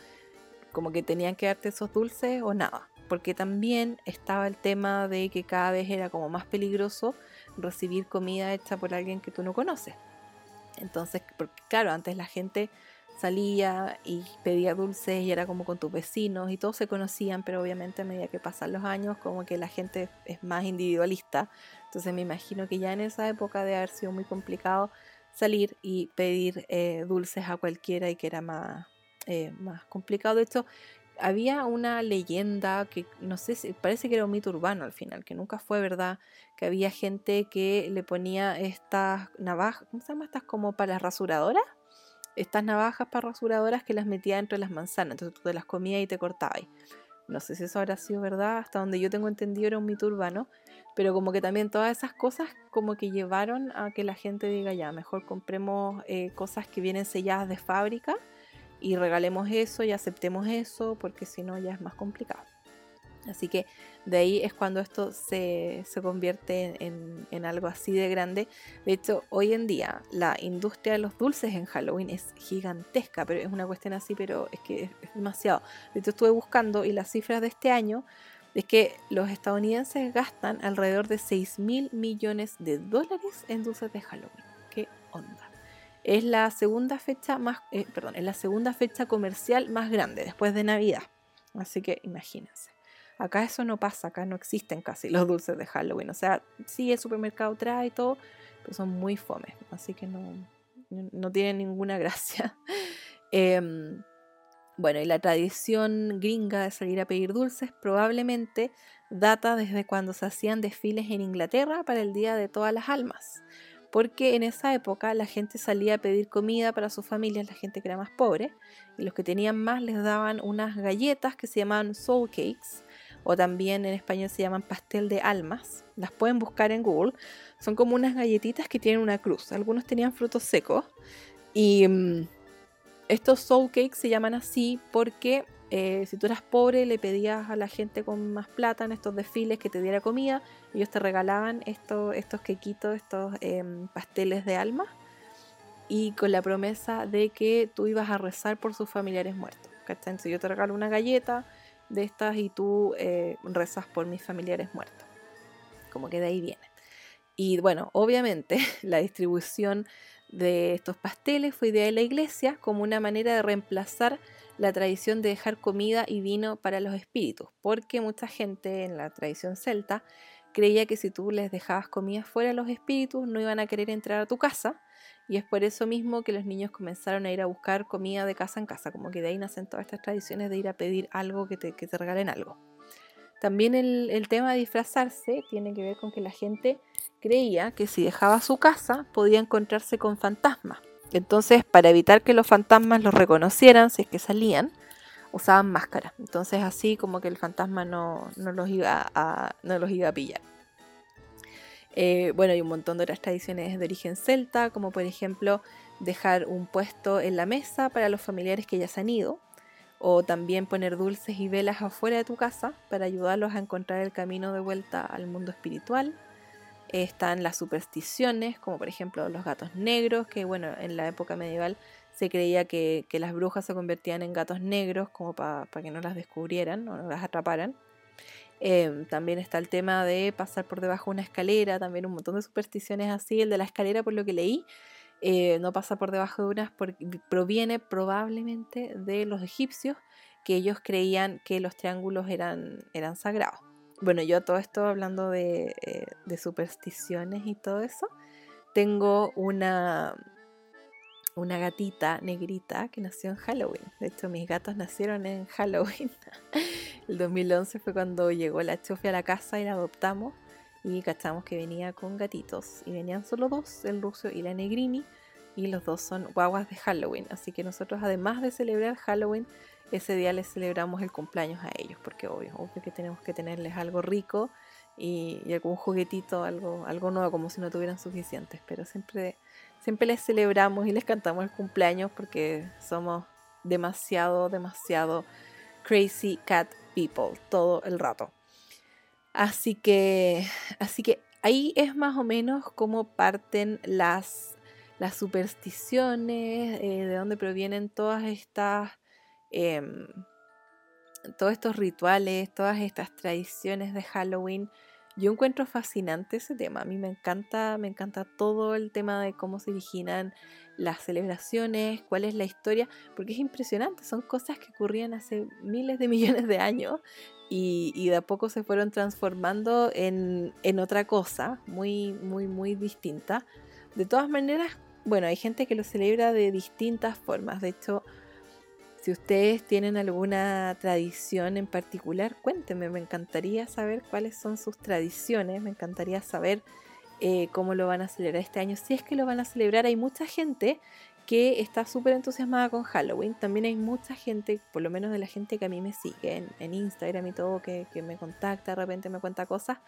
como que tenían que darte esos dulces o nada. Porque también estaba el tema de que cada vez era como más peligroso recibir comida hecha por alguien que tú no conoces. Entonces, porque claro, antes la gente salía y pedía dulces y era como con tus vecinos y todos se conocían, pero obviamente a medida que pasan los años como que la gente es más individualista. Entonces me imagino que ya en esa época de haber sido muy complicado salir y pedir eh, dulces a cualquiera y que era más, eh, más complicado. De hecho, había una leyenda que no sé si parece que era un mito urbano al final, que nunca fue verdad, que había gente que le ponía estas navajas, ¿cómo se llama? Estas como para las rasuradoras estas navajas para rasuradoras que las metía dentro de las manzanas, entonces tú te las comías y te cortabas. No sé si eso habrá sido verdad, hasta donde yo tengo entendido era un mito urbano, pero como que también todas esas cosas como que llevaron a que la gente diga ya, mejor compremos eh, cosas que vienen selladas de fábrica y regalemos eso y aceptemos eso, porque si no ya es más complicado. Así que de ahí es cuando esto se, convierte en, algo así de grande. De hecho, hoy en día la industria de los dulces en Halloween es gigantesca, pero es una cuestión así, pero es que es, demasiado. De hecho, estuve buscando y las cifras de este año es que los estadounidenses gastan alrededor de 6 mil millones de dólares en dulces de Halloween. ¿Qué onda? Es la segunda fecha más, eh, perdón, es la segunda fecha comercial más grande después de Navidad. Así que imagínense. Acá eso no pasa, acá no existen casi los dulces de Halloween. O sea, sí, el supermercado trae todo, pero son muy fomes, así que no, no tienen ninguna gracia. Em, bueno, y la tradición gringa de salir a pedir dulces probablemente data desde cuando se hacían desfiles en Inglaterra para el Día de Todas las Almas. Porque en esa época la gente salía a pedir comida para sus familias, la gente que era más pobre, y los que tenían más les daban unas galletas que se llamaban soul cakes, o también en español se llaman pastel de almas. Las pueden buscar en Google. Son como unas galletitas que tienen una cruz. Algunos tenían frutos secos. Y mm, estos soul cakes se llaman así porque eh, si tú eras pobre le pedías a la gente con más plata en estos desfiles que te diera comida. Ellos te regalaban estos, quequitos, estos em, pasteles de almas. Y con la promesa de que tú ibas a rezar por sus familiares muertos. Entonces yo te regalo una galleta de estas y tú eh, rezas por mis familiares muertos. Como que de ahí viene. Y bueno, obviamente la distribución de estos pasteles fue idea de la iglesia como una manera de reemplazar la tradición de dejar comida y vino para los espíritus, porque mucha gente en la tradición celta creía que si tú les dejabas comida fuera a los espíritus no iban a querer entrar a tu casa y es por eso mismo que los niños comenzaron a ir a buscar comida de casa en casa, como que de ahí nacen todas estas tradiciones de ir a pedir algo que te, que te regalen algo. También el, el, tema de disfrazarse tiene que ver con que la gente creía que si dejaba su casa podía encontrarse con fantasmas. Entonces, para evitar que los fantasmas los reconocieran si es que salían, usaban máscaras. Entonces, así como que el fantasma no, no los, iba a, no los iba a pillar. Eh, bueno, hay un montón de otras tradiciones de origen celta, como por ejemplo dejar un puesto en la mesa para los familiares que ya se han ido, o también poner dulces y velas afuera de tu casa para ayudarlos a encontrar el camino de vuelta al mundo espiritual. Están las supersticiones, como por ejemplo los gatos negros, que bueno, en la época medieval se creía que, las brujas se convertían en gatos negros como para que no las descubrieran o no las atraparan. Em, también está el tema de pasar por debajo de una escalera, también un montón de supersticiones así. El de la escalera, por lo que leí, eh, no pasa por debajo de unas proviene probablemente de los egipcios, que ellos creían que los triángulos eran, eran sagrados. Bueno, yo todo esto hablando de, eh, de supersticiones y todo eso, tengo una, una gatita negrita que nació en Halloween. De hecho, mis gatos nacieron en Halloween. el 2011 fue cuando llegó la chofe a la casa y la adoptamos. Y cachamos que venía con gatitos. Y venían solo dos, el ruso y la negrini. Y los dos son guaguas de Halloween. Así que nosotros, además de celebrar Halloween, ese día les celebramos el cumpleaños a ellos. Porque obvio, obvio que tenemos que tenerles algo rico y, algún juguetito, algo, algo nuevo, como si no tuvieran suficientes. Pero siempre siempre les celebramos y les cantamos el cumpleaños porque somos demasiado, demasiado crazy cat people todo el rato. Así que, así que ahí es más o menos como parten las, las supersticiones, eh, de dónde provienen todas estas, em, todos estos rituales, todas estas tradiciones de Halloween. Yo encuentro fascinante ese tema. A mí me encanta, me encanta todo el tema de cómo se originan las celebraciones, cuál es la historia, porque es impresionante. Son cosas que ocurrían hace miles de millones de años y, de a poco se fueron transformando en, en otra cosa muy, muy, muy distinta. De todas maneras, bueno, hay gente que lo celebra de distintas formas. De hecho, si ustedes tienen alguna tradición en particular, cuéntenme, me encantaría saber cuáles son sus tradiciones, me encantaría saber eh, cómo lo van a celebrar este año. Si es que lo van a celebrar, hay mucha gente que está súper entusiasmada con Halloween. También hay mucha gente, por lo menos de la gente que a mí me sigue en, Instagram y todo, que, me contacta, de repente me cuenta cosas.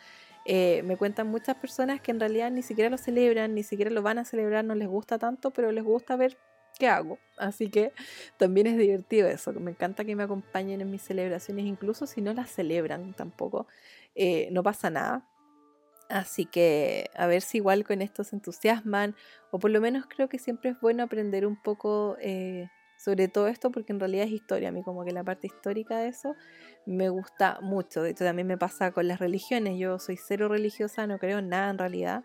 Eh, me cuentan muchas personas que en realidad ni siquiera lo celebran, ni siquiera lo van a celebrar, no les gusta tanto, pero les gusta ver ¿qué hago? Así que también es divertido eso. Me encanta que me acompañen en mis celebraciones, incluso si no las celebran tampoco. Eh, no pasa nada. Así que a ver si igual con esto se entusiasman, o por lo menos creo que siempre es bueno aprender un poco eh, sobre todo esto, porque en realidad es historia. A mí como que la parte histórica de eso me gusta mucho. De hecho también me pasa con las religiones. Yo soy cero religiosa, no creo en nada en realidad.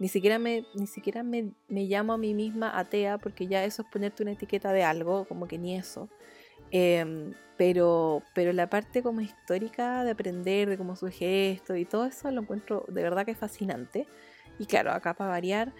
Ni siquiera, me, ni siquiera me, llamo a mí misma atea, porque ya eso es ponerte una etiqueta de algo, como que ni eso. Em, pero, pero la parte como histórica de aprender, de cómo surge esto y todo eso, lo encuentro de verdad que fascinante. Y claro, acá para variar,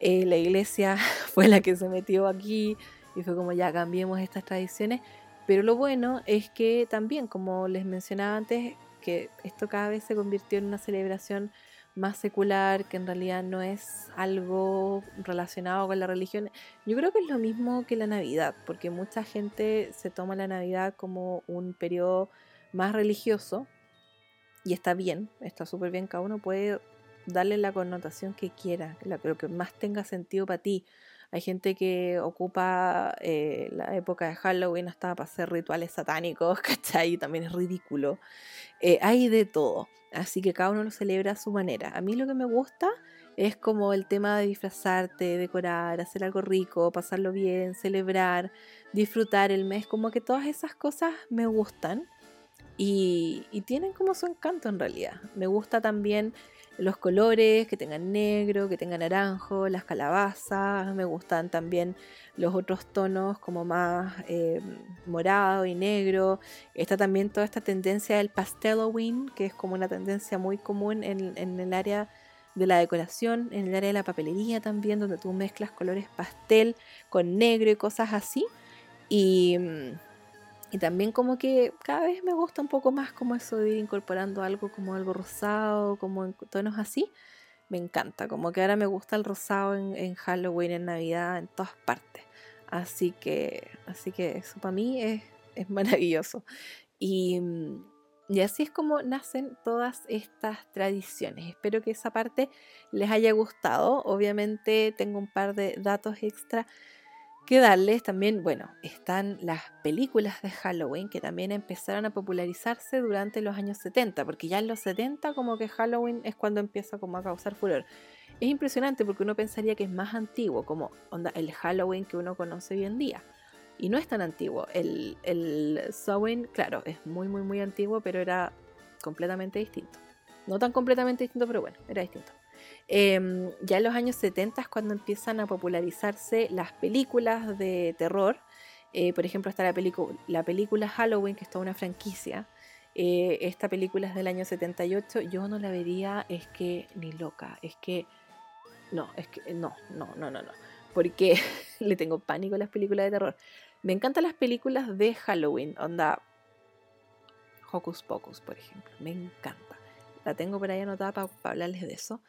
eh, la iglesia fue la que se metió aquí y fue como ya cambiemos estas tradiciones. Pero lo bueno es que también, como les mencionaba antes, que esto cada vez se convirtió en una celebración más secular, que en realidad no es algo relacionado con la religión. Yo creo que es lo mismo que la Navidad, porque mucha gente se toma la Navidad como un periodo más religioso, y está bien, está súper bien, cada uno puede darle la connotación que quiera, lo que más tenga sentido para ti. Hay gente que ocupa eh, la época de Halloween hasta para hacer rituales satánicos, ¿cachai? También es ridículo. Eh, hay de todo. Así que cada uno lo celebra a su manera. A mí lo que me gusta es como el tema de disfrazarte, decorar, hacer algo rico, pasarlo bien, celebrar, disfrutar el mes. Como que todas esas cosas me gustan y, tienen como su encanto en realidad. Me gusta también los colores, que tengan negro, que tengan naranjo, las calabazas, me gustan también los otros tonos como más eh, morado y negro. Está también toda esta tendencia del pasteloween, que es como una tendencia muy común en, en el área de la decoración, en el área de la papelería también, donde tú mezclas colores pastel con negro y cosas así. Y mm, y también como que cada vez me gusta un poco más como eso de ir incorporando algo como algo rosado, como en tonos así. Me encanta, como que ahora me gusta el rosado en, Halloween, en Navidad, en todas partes. Así que, así que eso para mí es, es maravilloso. Y, y así es como nacen todas estas tradiciones. Espero que esa parte les haya gustado. Obviamente tengo un par de datos extra que darles también, bueno, están las películas de Halloween que también empezaron a popularizarse durante los años 70, porque ya en los 70 como que Halloween es cuando empieza como a causar furor. Es impresionante porque uno pensaría que es más antiguo, como el Halloween que uno conoce hoy en día. Y no es tan antiguo. El, el claro, es muy, muy, muy antiguo, pero era completamente distinto. No tan completamente distinto, pero bueno, era distinto. Em, ya en los años 70 es cuando empiezan a popularizarse las películas de terror. Eh, por ejemplo, está la, la película Halloween, que es toda una franquicia. Eh, esta película es del año 78. Yo no la vería, es que ni loca. Es que. No, es que. No, no, no, no, no. Porque le tengo pánico a las películas de terror. Me encantan las películas de Halloween. Onda. Hocus Pocus, por ejemplo. Me encanta. La tengo por ahí anotada para hablarles de eso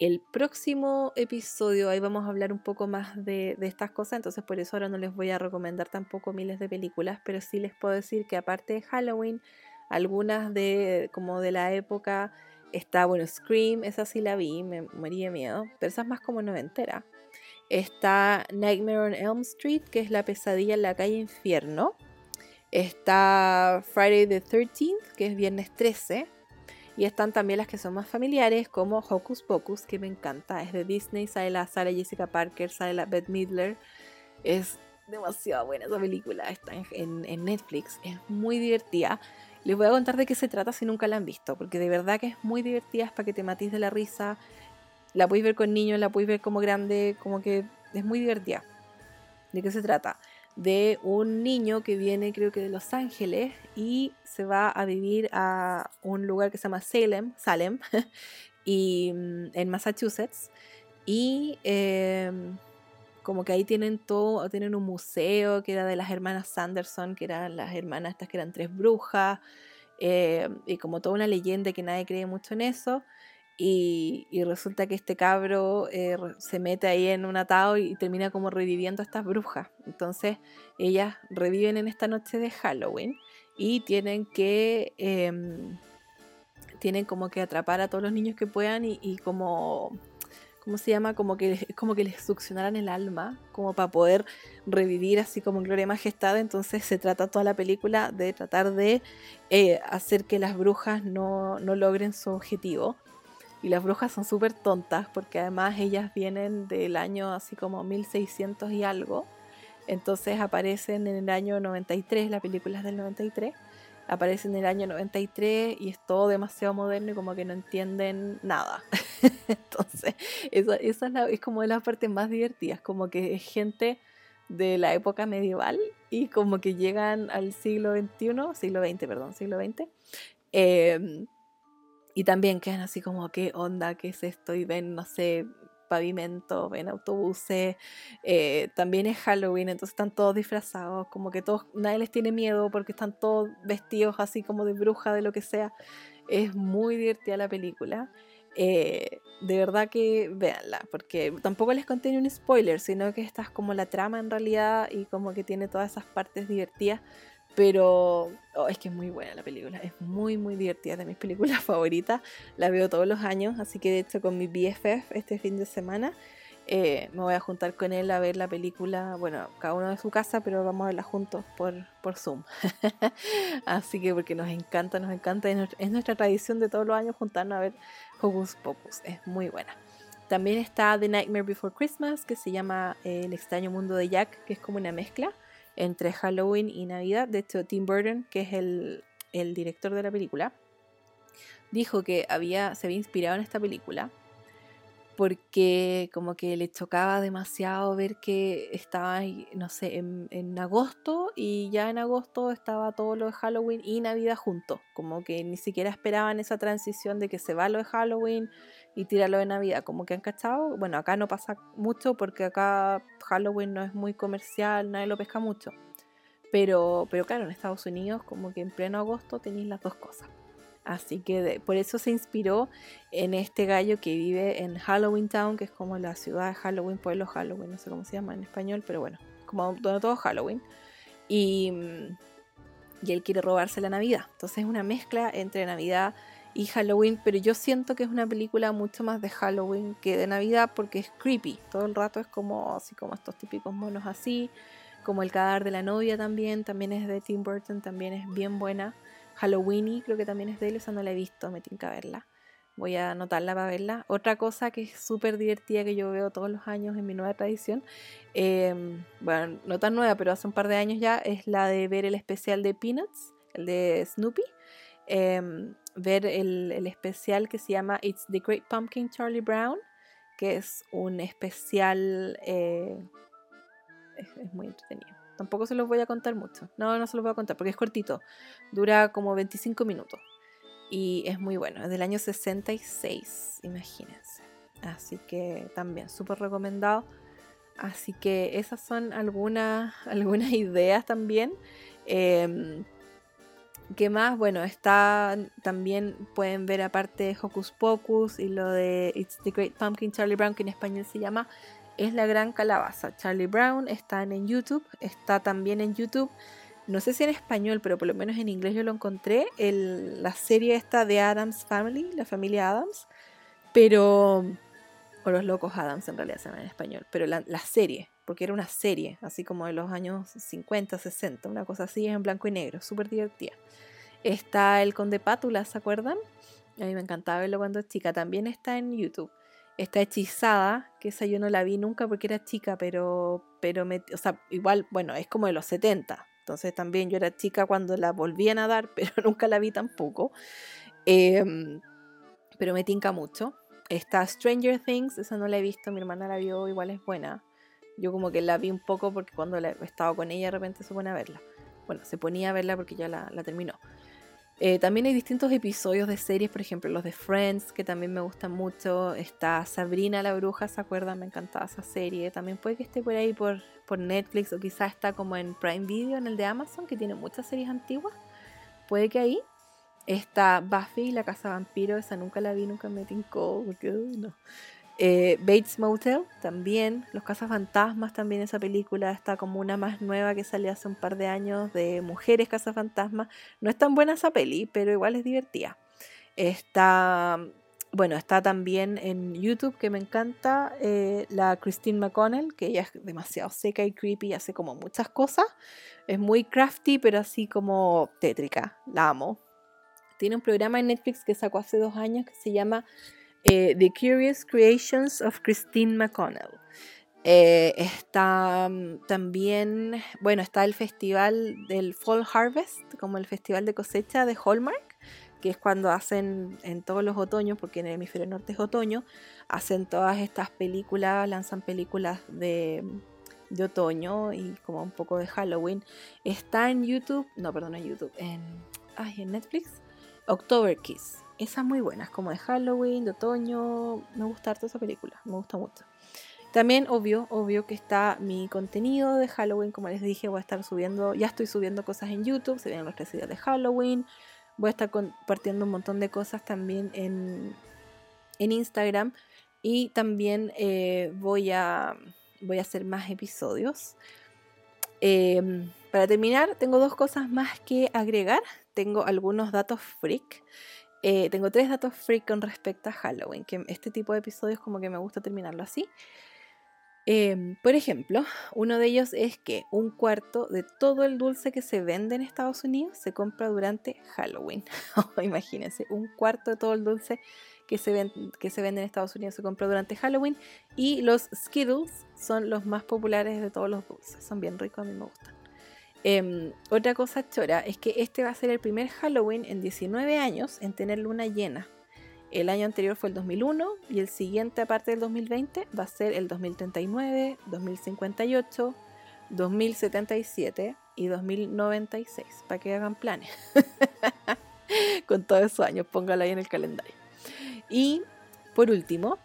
el próximo episodio ahí vamos a hablar un poco más de, estas cosas, entonces por eso ahora no les voy a recomendar tampoco miles de películas, pero sí les puedo decir que aparte de Halloween, algunas de como de la época está, bueno, Scream, esa sí la vi, me morí de miedo, pero esa es más como noventera. Está Nightmare on Elm Street, que es la pesadilla en la calle Infierno. Está Friday the 13th, que es viernes 13 y están también las que son más familiares, como Hocus Pocus, que me encanta. Es de Disney, sale la Jessica Parker, sale la Beth Midler. Es demasiado buena esa película. Está en, Netflix. Es muy divertida. Les voy a contar de qué se trata si nunca la han visto, porque de verdad que es muy divertida, es para que te matiz de la risa. La podéis ver con niños, la podéis ver como grande, como que es muy divertida. ¿De qué se trata? De un niño que viene creo que de Los Ángeles y se va a vivir a un lugar que se llama Salem, Salem y, mm, en Massachusetts. Y em, como que ahí tienen todo, tienen un museo que era de las hermanas Sanderson, que eran las hermanas estas que eran tres brujas, eh, y como toda una leyenda que nadie cree mucho en eso. Y, resulta que este cabro eh, se mete ahí en un atado y termina como reviviendo a estas brujas. Entonces ellas reviven en esta noche de Halloween y tienen que em, tienen como que atrapar a todos los niños que puedan y como ¿cómo se llama? Como que como que les succionaran el alma, como para poder revivir así como en gloria y majestad. Entonces se trata toda la película de tratar de eh, hacer que las brujas no, no logren su objetivo. Y las brujas son súper tontas porque además ellas vienen del año así como 1600 y algo. Entonces aparecen en el año 93, la película es del 93 aparece en el año 93 y es todo demasiado moderno y como que no entienden nada. Entonces, esa, es, es como de las partes más divertidas, como que es gente de la época medieval y como que llegan al siglo XXI, siglo XX, perdón, siglo XX. Y también quedan así como, ¿qué onda? ¿Qué es esto? Y ven, no sé, pavimento, ven autobuses, eh, también es Halloween, entonces están todos disfrazados, como que todos, nadie les tiene miedo porque están todos vestidos así como de bruja, de lo que sea. Es muy divertida la película. Eh, de verdad que véanla, porque tampoco les contiene un spoiler, sino que esta es como la trama en realidad y como que tiene todas esas partes divertidas pero oh, es que es muy buena la película, es muy, muy divertida, de mis películas favoritas. La veo todos los años, así que de hecho con mi BFF este fin de semana eh, me voy a juntar con él a ver la película, bueno, cada uno de su casa, pero vamos a verla juntos por, por Zoom. así que porque nos encanta, nos encanta, es nuestra tradición de todos los años juntarnos a ver Hocus Pocus, es muy buena. También está The Nightmare Before Christmas, que se llama eh, El extraño mundo de Jack, que es como una mezcla entre Halloween y Navidad. De hecho, Tim Burton, que es el, director de la película, dijo que había, se había inspirado en esta película porque como que le chocaba demasiado ver que estaba, no sé, en, agosto y ya en agosto estaba todo lo de Halloween y Navidad juntos, como que ni siquiera esperaban esa transición de que se va lo de Halloween y tira lo de Navidad, como que han cachado, bueno, acá no pasa mucho porque acá Halloween no es muy comercial, nadie lo pesca mucho, pero, pero claro, en Estados Unidos como que en pleno agosto tenéis las dos cosas. Así que por eso se inspiró en este gallo que vive en Halloween Town, que es como la ciudad de Halloween, pueblo Halloween, no sé cómo se llama en español, pero bueno, como donde todo Halloween. Y, y él quiere robarse la Navidad. Entonces es una mezcla entre Navidad y Halloween, pero yo siento que es una película mucho más de Halloween que de Navidad porque es creepy. Todo el rato es como así como estos típicos monos así, como el cadáver de la novia también, también es de Tim Burton, también es bien buena. Halloweeny, creo que también es de él, esa no la he visto, me que verla. Voy a anotarla para verla. Otra cosa que es súper divertida que yo veo todos los años en mi nueva tradición, em, bueno, no tan nueva, pero hace un par de años ya, es la de ver el especial de Peanuts, el de Snoopy. Em, ver el, especial que se llama It's the Great Pumpkin Charlie Brown, que es un especial... Eh, es muy entretenido. Tampoco se los voy a contar mucho. No, no se los voy a contar porque es cortito. Dura como 25 minutos. Y es muy bueno. Es del año 66, imagínense. Así que también súper recomendado. Así que esas son algunas, algunas ideas también. Eh, ¿Qué más? Bueno, está también pueden ver aparte Hocus Pocus y lo de It's the Great Pumpkin Charlie Brown, que en español se llama es la gran calabaza. Charlie Brown está en YouTube, está también en YouTube. No sé si en español, pero por lo menos en inglés yo lo encontré. la serie esta de Adams Family, la familia Adams. Pero. O los locos Adams en realidad se llama en español. Pero la, serie, porque era una serie, así como de los años 50, 60, una cosa así, en blanco y negro, súper divertida. Está el Conde Pátula, ¿se acuerdan? A mí me encantaba verlo cuando chica. También está en YouTube está hechizada, que esa yo no la vi nunca porque era chica, pero, pero o sea, igual, bueno, es como de los 70, Entonces también yo era chica cuando la volvían a dar, pero nunca la vi tampoco. Em, pero me tinca mucho. Está Stranger Things, esa no la he visto, mi hermana la vio, igual es buena. Yo como que la vi un poco porque cuando he estado con ella de repente se pone a verla. Bueno, se ponía a verla porque ya la, terminó. Eh, también hay distintos episodios de series, por ejemplo los de Friends, que también me gustan mucho. Está Sabrina la Bruja, ¿se acuerdan? Me encantaba esa serie. También puede que esté por ahí por, por Netflix o quizás está como en Prime Video, en el de Amazon, que tiene muchas series antiguas. Puede que ahí. Está Buffy, la casa vampiro, esa nunca la vi, nunca me tincó, porque no. Eh, Bates Motel también, Los Casas Fantasmas también esa película, está como una más nueva que salió hace un par de años de Mujeres Casas Fantasmas. No es tan buena esa peli, pero igual es divertida. Está, bueno, está también en YouTube que me encanta eh, la Christine McConnell, que ella es demasiado seca y creepy, hace como muchas cosas. Es muy crafty, pero así como tétrica. La amo. Tiene un programa en Netflix que sacó hace dos años que se llama eh, The Curious Creations of Christine McConnell. Eh, está mm, también, bueno, está el festival del Fall Harvest, como el festival de cosecha de Hallmark, que es cuando hacen en todos los otoños, porque en el hemisferio norte es otoño, hacen todas estas películas, lanzan películas de, de otoño y como un poco de Halloween. Está en YouTube, no, perdón, en YouTube, en, ay, en Netflix October Kiss. Esa es muy buena, es como de Halloween, de otoño. Me gusta harto esa película, me gusta mucho. También, obvio, obvio que está mi contenido de Halloween, como les dije, voy a estar subiendo, ya estoy subiendo cosas en YouTube, se vienen los tres de Halloween. Voy a estar compartiendo un montón de cosas también en, en Instagram. Y también eh, voy, a, voy a hacer más episodios. Em, para terminar, tengo dos cosas más que agregar tengo algunos datos freak. Eh, tengo tres datos freak con respecto a Halloween, que este tipo de episodios como que me gusta terminarlo así. Em, por ejemplo, uno de ellos es que un cuarto de todo el dulce que se vende en Estados Unidos se compra durante Halloween. Imagínense, un cuarto de todo el dulce que se, que se vende en Estados Unidos se compra durante Halloween. Y los Skittles son los más populares de todos los dulces. Son bien ricos, a mí me gustan. Em, otra cosa chora es que este va a ser el primer Halloween en 19 años en tener luna llena. El año anterior fue el 2001 y el siguiente, aparte del 2020, va a ser el 2039, 2058, 2077 y 2096, para que hagan planes. Con todos esos años, póngalo ahí en el calendario. Y por último,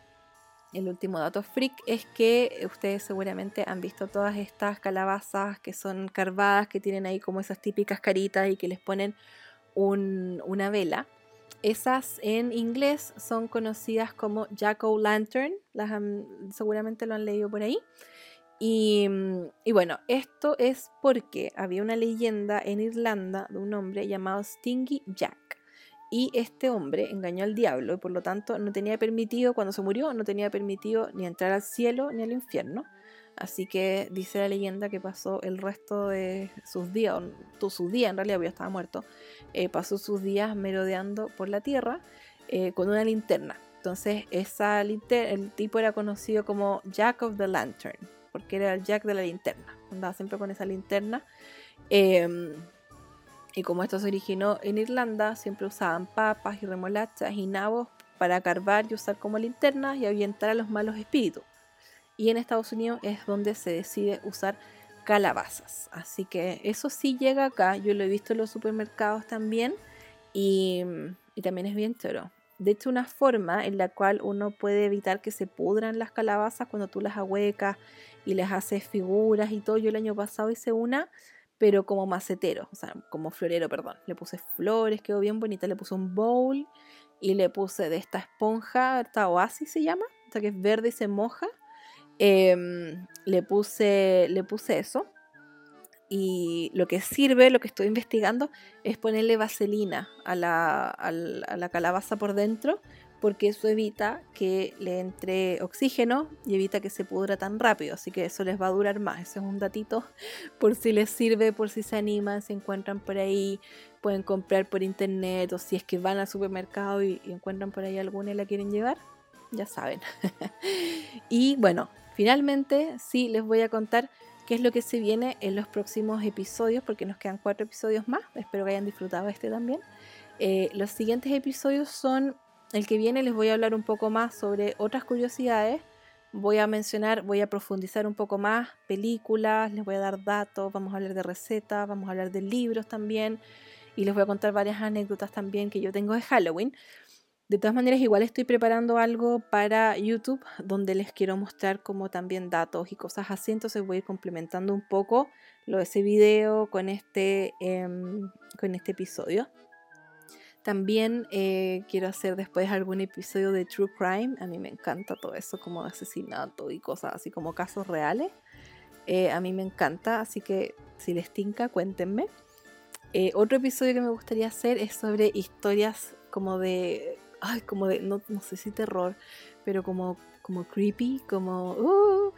el último dato freak es que ustedes seguramente han visto todas estas calabazas que son carvadas, que tienen ahí como esas típicas caritas y que les ponen una vela. Esas en inglés son conocidas como Jack O' Lantern, las seguramente lo han leído por ahí. Y, y, bueno, esto es porque había una leyenda en Irlanda de un hombre llamado Stingy Jack y este hombre engañó al diablo y por lo tanto no tenía permitido, cuando se murió, no tenía permitido ni entrar al cielo ni al infierno. Así que dice la leyenda que pasó el resto de sus días, o su día en realidad, porque ya estaba muerto, eh, pasó sus días merodeando por la tierra eh, con una linterna. Entonces esa el tipo era conocido como Jack of the Lantern, porque era el Jack de la linterna. Andaba siempre con esa linterna. Em, y como esto se originó en Irlanda, siempre usaban papas y remolachas y nabos para carvar y usar como linternas y ahuyentar a los malos espíritus. Y en Estados Unidos es donde se decide usar calabazas. Así que eso sí llega acá. Yo lo he visto en los supermercados también. Y, también es bien choro. De hecho, una forma en la cual uno puede evitar que se pudran las calabazas cuando tú las ahuecas y les haces figuras y todo. Yo el año pasado hice una pero como macetero, o sea, como florero, perdón. Le puse flores, quedó bien bonita, le puse un bowl y le puse de esta esponja, esta oasis se llama, o sea que es verde y se moja. Em, le, puse, le puse eso. Y lo que sirve, lo que estoy investigando, es ponerle vaselina a la, a la calabaza por dentro porque eso evita que le entre oxígeno y evita que se pudra tan rápido, así que eso les va a durar más. Ese es un datito por si les sirve, por si se animan, se encuentran por ahí, pueden comprar por internet o si es que van al supermercado y, encuentran por ahí alguna y la quieren llevar, ya saben. y bueno, finalmente sí les voy a contar qué es lo que se viene en los próximos episodios, porque nos quedan cuatro episodios más. Espero que hayan disfrutado este también. Eh, los siguientes episodios son, el que viene les voy a hablar un poco más sobre otras curiosidades. Voy a mencionar, voy a profundizar un poco más películas, les voy a dar datos, vamos a hablar de recetas, vamos a hablar de libros también y les voy a contar varias anécdotas también que yo tengo de Halloween. De todas maneras, igual estoy preparando algo para YouTube donde les quiero mostrar como también datos y cosas así. Entonces voy a ir complementando un poco lo de ese video con este, em, con este episodio. También eh, quiero hacer después algún episodio de True Crime. A mí me encanta todo eso como de asesinato y cosas así como casos reales. Eh, a mí me encanta, así que si les tinca, cuéntenme. Eh, otro episodio que me gustaría hacer es sobre historias como de ay, como de, no, sé si terror, pero como, como creepy, como, uh,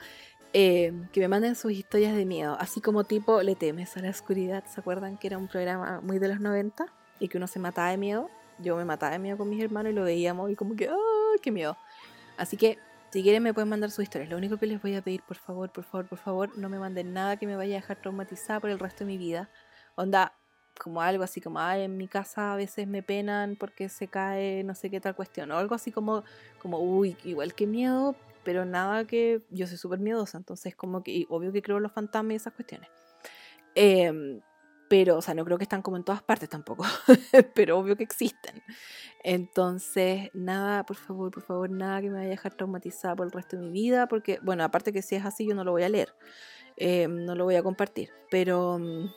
eh, que me manden sus historias de miedo, así como tipo Le temes a la oscuridad, ¿se acuerdan que era un programa muy de los 90 y que uno se mataba de miedo? Yo me mataba de miedo con mis hermanos y lo veíamos y como que, ¡ay, qué miedo! Así que si quieren me pueden mandar sus historias. Lo único que les voy a pedir, por favor, por favor, por favor, no me manden nada que me vaya a dejar traumatizada por el resto de mi vida. Onda, como algo así como, ay, en mi casa a veces me penan porque se cae no sé qué tal cuestión, o algo así como, como uy, igual que miedo, pero nada que yo soy súper miedosa, entonces como que, obvio que creo en los fantasmas y esas cuestiones. Em, pero, o sea, no creo que están como en todas partes tampoco, pero obvio que existen. Entonces, nada, por favor, por favor, nada que me vaya a dejar traumatizada por el resto de mi vida, porque, bueno, aparte que si es así, yo no lo voy a leer, em, no lo voy a compartir, pero mm,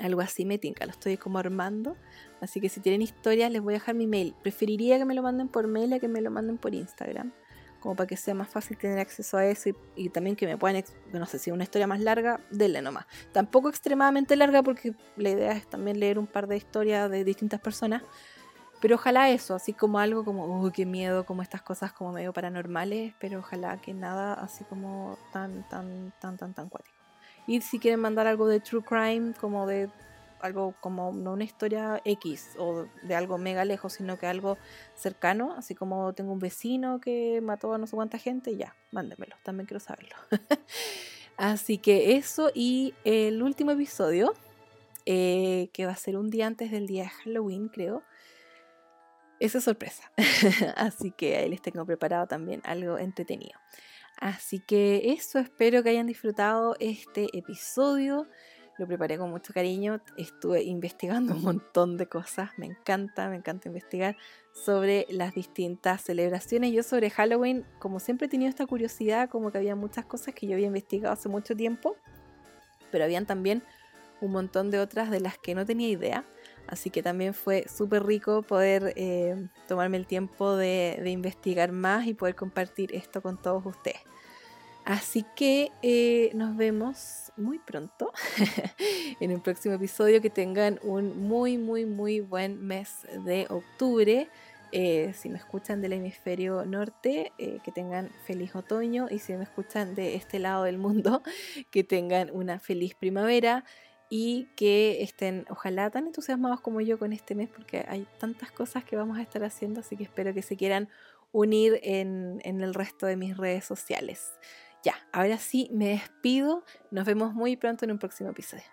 algo así me tinca, lo estoy como armando. Así que si tienen historias, les voy a dejar mi mail. Preferiría que me lo manden por mail a que me lo manden por Instagram. Como para que sea más fácil tener acceso a eso y, también que me puedan, no sé si una historia más larga, denle nomás. Tampoco extremadamente larga porque la idea es también leer un par de historias de distintas personas. Pero ojalá eso, así como algo como, uy, qué miedo, como estas cosas como medio paranormales, pero ojalá que nada así como tan, tan, tan, tan, tan cuático. Y si quieren mandar algo de true crime, como de algo como no una historia X o de algo mega lejos, sino que algo cercano, así como tengo un vecino que mató a no sé cuánta gente, ya, mándenmelo, también quiero saberlo. así que eso y el último episodio, eh, que va a ser un día antes del día de Halloween, creo. Esa es sorpresa. así que ahí les tengo preparado también algo entretenido. Así que eso, espero que hayan disfrutado este episodio. Lo preparé con mucho cariño, estuve investigando un montón de cosas, me encanta, me encanta investigar sobre las distintas celebraciones. Yo sobre Halloween, como siempre he tenido esta curiosidad, como que había muchas cosas que yo había investigado hace mucho tiempo, pero habían también un montón de otras de las que no tenía idea. Así que también fue súper rico poder eh, tomarme el tiempo de, investigar más y poder compartir esto con todos ustedes. Así que eh, nos vemos muy pronto en el próximo episodio. Que tengan un muy, muy, muy buen mes de octubre. Eh, si me escuchan del hemisferio norte, que tengan feliz otoño. Y si me escuchan de este lado del mundo, que tengan una feliz primavera y que estén ojalá tan entusiasmados como yo con este mes porque hay tantas cosas que vamos a estar haciendo, así que espero que se quieran unir en el resto de mis redes sociales. Ya, ahora sí me despido, nos vemos muy pronto en un próximo episodio.